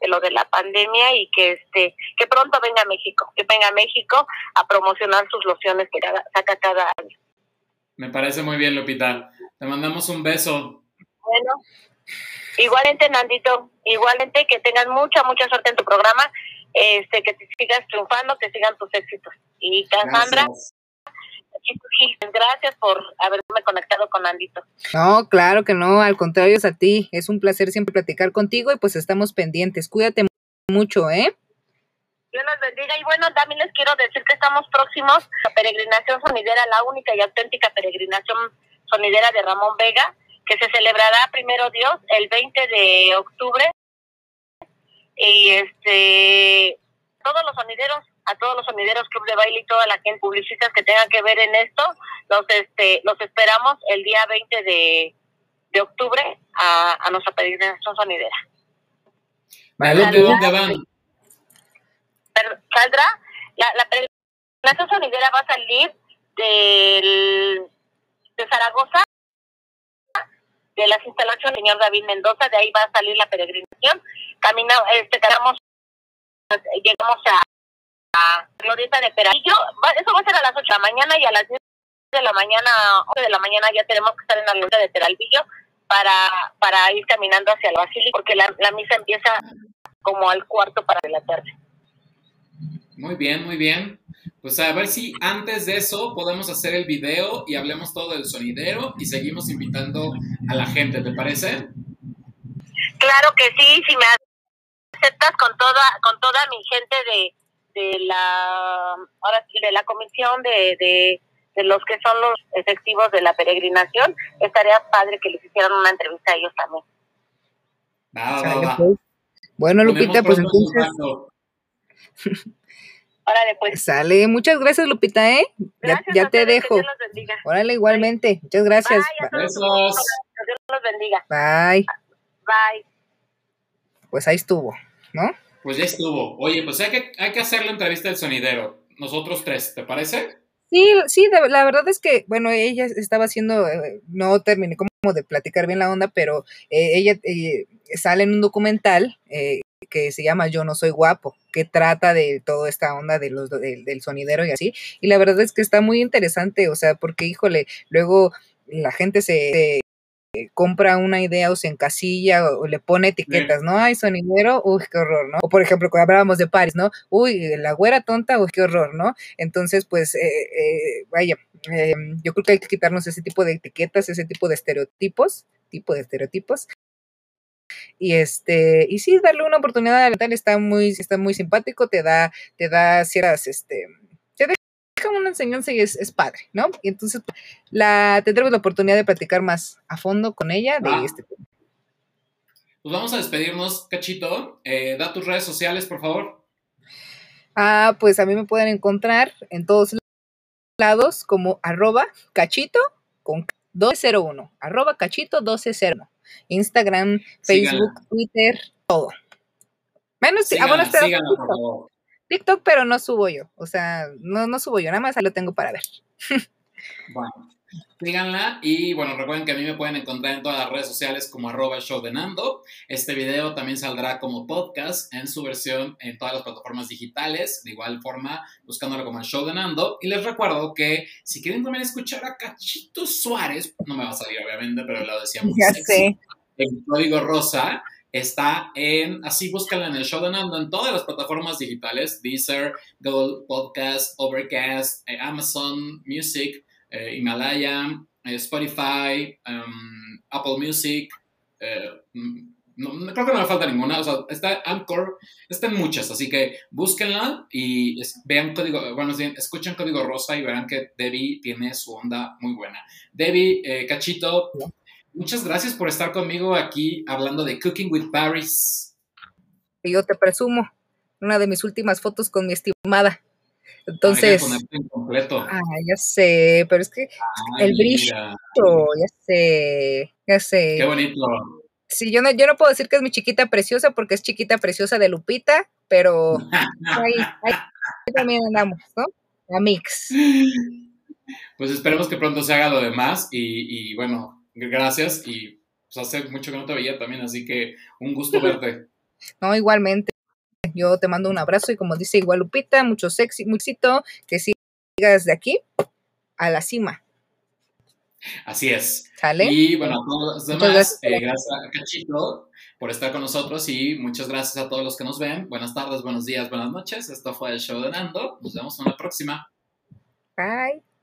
Speaker 3: de lo de la pandemia y que este que pronto venga a México, que venga a México a promocionar sus lociones que cada- saca cada año.
Speaker 1: Me parece muy bien, Lupita. Te mandamos un beso.
Speaker 3: Bueno, igualmente Nandito, igualmente que tengas mucha, mucha suerte en tu programa, este que te sigas triunfando, que sigan tus éxitos. Y Cassandra,
Speaker 1: Gracias.
Speaker 3: Por haberme conectado con Nandito.
Speaker 2: No, claro que no, al contrario es a ti. Es un placer siempre platicar contigo y pues estamos pendientes. Cuídate mucho, ¿eh?
Speaker 3: Dios los bendiga. Y bueno, también les quiero decir que estamos próximos a Peregrinación Sonidera, la única y auténtica peregrinación sonidera de Ramón Vega, que se celebrará primero Dios el 20 de octubre. Y este todos los sonideros, a todos los sonideros Club de Baile y toda la gente publicistas que tengan que ver en esto, los este los esperamos el día 20 de, de octubre a, a nuestra peregrinación sonidera.
Speaker 1: ¿A dónde, dónde van?
Speaker 3: Saldrá, la, la peregrinación sonidera va a salir del, de Zaragoza, de las instalaciones señor David Mendoza, de ahí va a salir la peregrinación. Camina, este, llegamos a, a Glorieta de Peralillo, eso va a ser a las 8 de la mañana y a las 10 de la mañana, 11 de la mañana ya tenemos que estar en la Glorieta de Peralvillo para, para ir caminando hacia el Basílico, porque la, la misa empieza como al cuarto para la tarde.
Speaker 1: Muy bien, muy bien. Pues a ver si antes de eso podemos hacer el video y hablemos todo del sonidero y seguimos invitando a la gente, ¿te parece?
Speaker 3: Claro que sí, si me aceptas con toda con toda mi gente de, de la ahora sí de la comisión de, de, de los que son los efectivos de la peregrinación, estaría padre que les hicieran una entrevista a ellos también.
Speaker 1: Va, va, va.
Speaker 2: Pues. Bueno, Lupita, pues entonces
Speaker 3: Órale, pues.
Speaker 2: sale. Muchas gracias, Lupita, ¿eh? Ya,
Speaker 3: Gracias
Speaker 2: ya
Speaker 3: a
Speaker 2: te dejo.
Speaker 3: Que Dios los bendiga.
Speaker 2: Órale, igualmente. Muchas gracias.
Speaker 3: Bye, a todos.
Speaker 1: Besos.
Speaker 3: Que Dios los bendiga.
Speaker 2: Bye.
Speaker 3: Bye.
Speaker 2: Pues ahí estuvo, ¿no?
Speaker 1: Pues ya estuvo. Oye, pues hay que, hay que hacer la entrevista del sonidero. Nosotros tres, ¿te parece?
Speaker 2: Sí, sí, la verdad es que, bueno, ella estaba haciendo, eh, no terminé como de platicar bien la onda, pero eh, ella eh, sale en un documental eh, que se llama Yo no soy guapo, que trata de toda esta onda de los, del- sonidero y así, y la verdad es que está muy interesante, o sea, porque, híjole, luego la gente se... se compra una idea o se encasilla o, o le pone etiquetas, ¿no? Ay, sonidero, uy, qué horror, ¿no? O por ejemplo, cuando hablábamos de Paris, ¿no? Uy, la güera tonta, uy, qué horror, ¿no? Entonces, pues, eh, eh, vaya, eh, yo creo que hay que quitarnos ese tipo de etiquetas, ese tipo de estereotipos, tipo de estereotipos. Y este, y sí, darle una oportunidad al tal está muy, está muy simpático, te da, te da ciertas, este, deja una enseñanza y es, es padre, ¿no? Y entonces la tendremos la oportunidad de platicar más a fondo con ella de este tema.
Speaker 1: Pues vamos a despedirnos, Cachito. Eh, da tus redes sociales, por favor.
Speaker 2: Ah, pues a mí me pueden encontrar en todos lados como arroba cachito con 1201, arroba cachito 1201. Instagram, Facebook,
Speaker 1: Síganla.
Speaker 2: Twitter, todo. Menos, ah,
Speaker 1: Síganla,
Speaker 2: bueno, espera,
Speaker 1: síganla, por favor.
Speaker 2: TikTok, pero no subo yo. O sea, no, no subo yo, nada más ahí lo tengo para ver.
Speaker 1: Bueno, síganla y bueno, recuerden que a mí me pueden encontrar en todas las redes sociales como arroba show de Nando. Este video también saldrá como podcast en su versión en todas las plataformas digitales, de igual forma buscándolo como el show de Nando. Y les recuerdo que si quieren también escuchar a Cachito Suárez, no me va a salir obviamente, pero lo decíamos.
Speaker 2: Ya sé.
Speaker 1: El código rosa está en, así búscala en el show de Nando en todas las plataformas digitales, Deezer, Google Podcast, Overcast, eh, Amazon Music, eh, Himalaya, eh, Spotify, um, Apple Music, eh, no, creo que no me falta ninguna, o sea, está Anchor, está en muchas, así que búsquenla y vean código, bueno, bien, escuchen código rosa y verán que Debbie tiene su onda muy buena. Debbie, Cachito, muchas gracias por estar conmigo aquí hablando de Cooking with Paris.
Speaker 2: Y yo te presumo, una de mis últimas fotos con mi estimada.
Speaker 1: Que
Speaker 2: Entonces,
Speaker 1: ponerte en completo.
Speaker 2: ah, ya sé, pero es que
Speaker 1: Ay,
Speaker 2: el brillo. ya sé, ya sé.
Speaker 1: Qué bonito.
Speaker 2: Sí, yo no, yo no puedo decir que es mi chiquita preciosa porque es chiquita preciosa de Lupita, pero ahí, ahí también andamos, ¿no? La mix.
Speaker 1: Pues esperemos que pronto se haga lo demás y, y bueno, gracias y pues hace mucho que no te veía también, así que un gusto verte.
Speaker 2: No, igualmente. Yo te mando un abrazo y como dice igual Lupita, mucho sexy, mucho éxito, que sigas de aquí a la cima,
Speaker 1: Así es.
Speaker 2: ¿sale?
Speaker 1: Y bueno, a todos los demás,
Speaker 2: gracias.
Speaker 1: eh, gracias a Cachito por estar con nosotros y muchas gracias a todos los que nos ven. Buenas tardes, buenos días, buenas noches. Esto fue el show de Nando. Nos vemos en la próxima.
Speaker 2: Bye.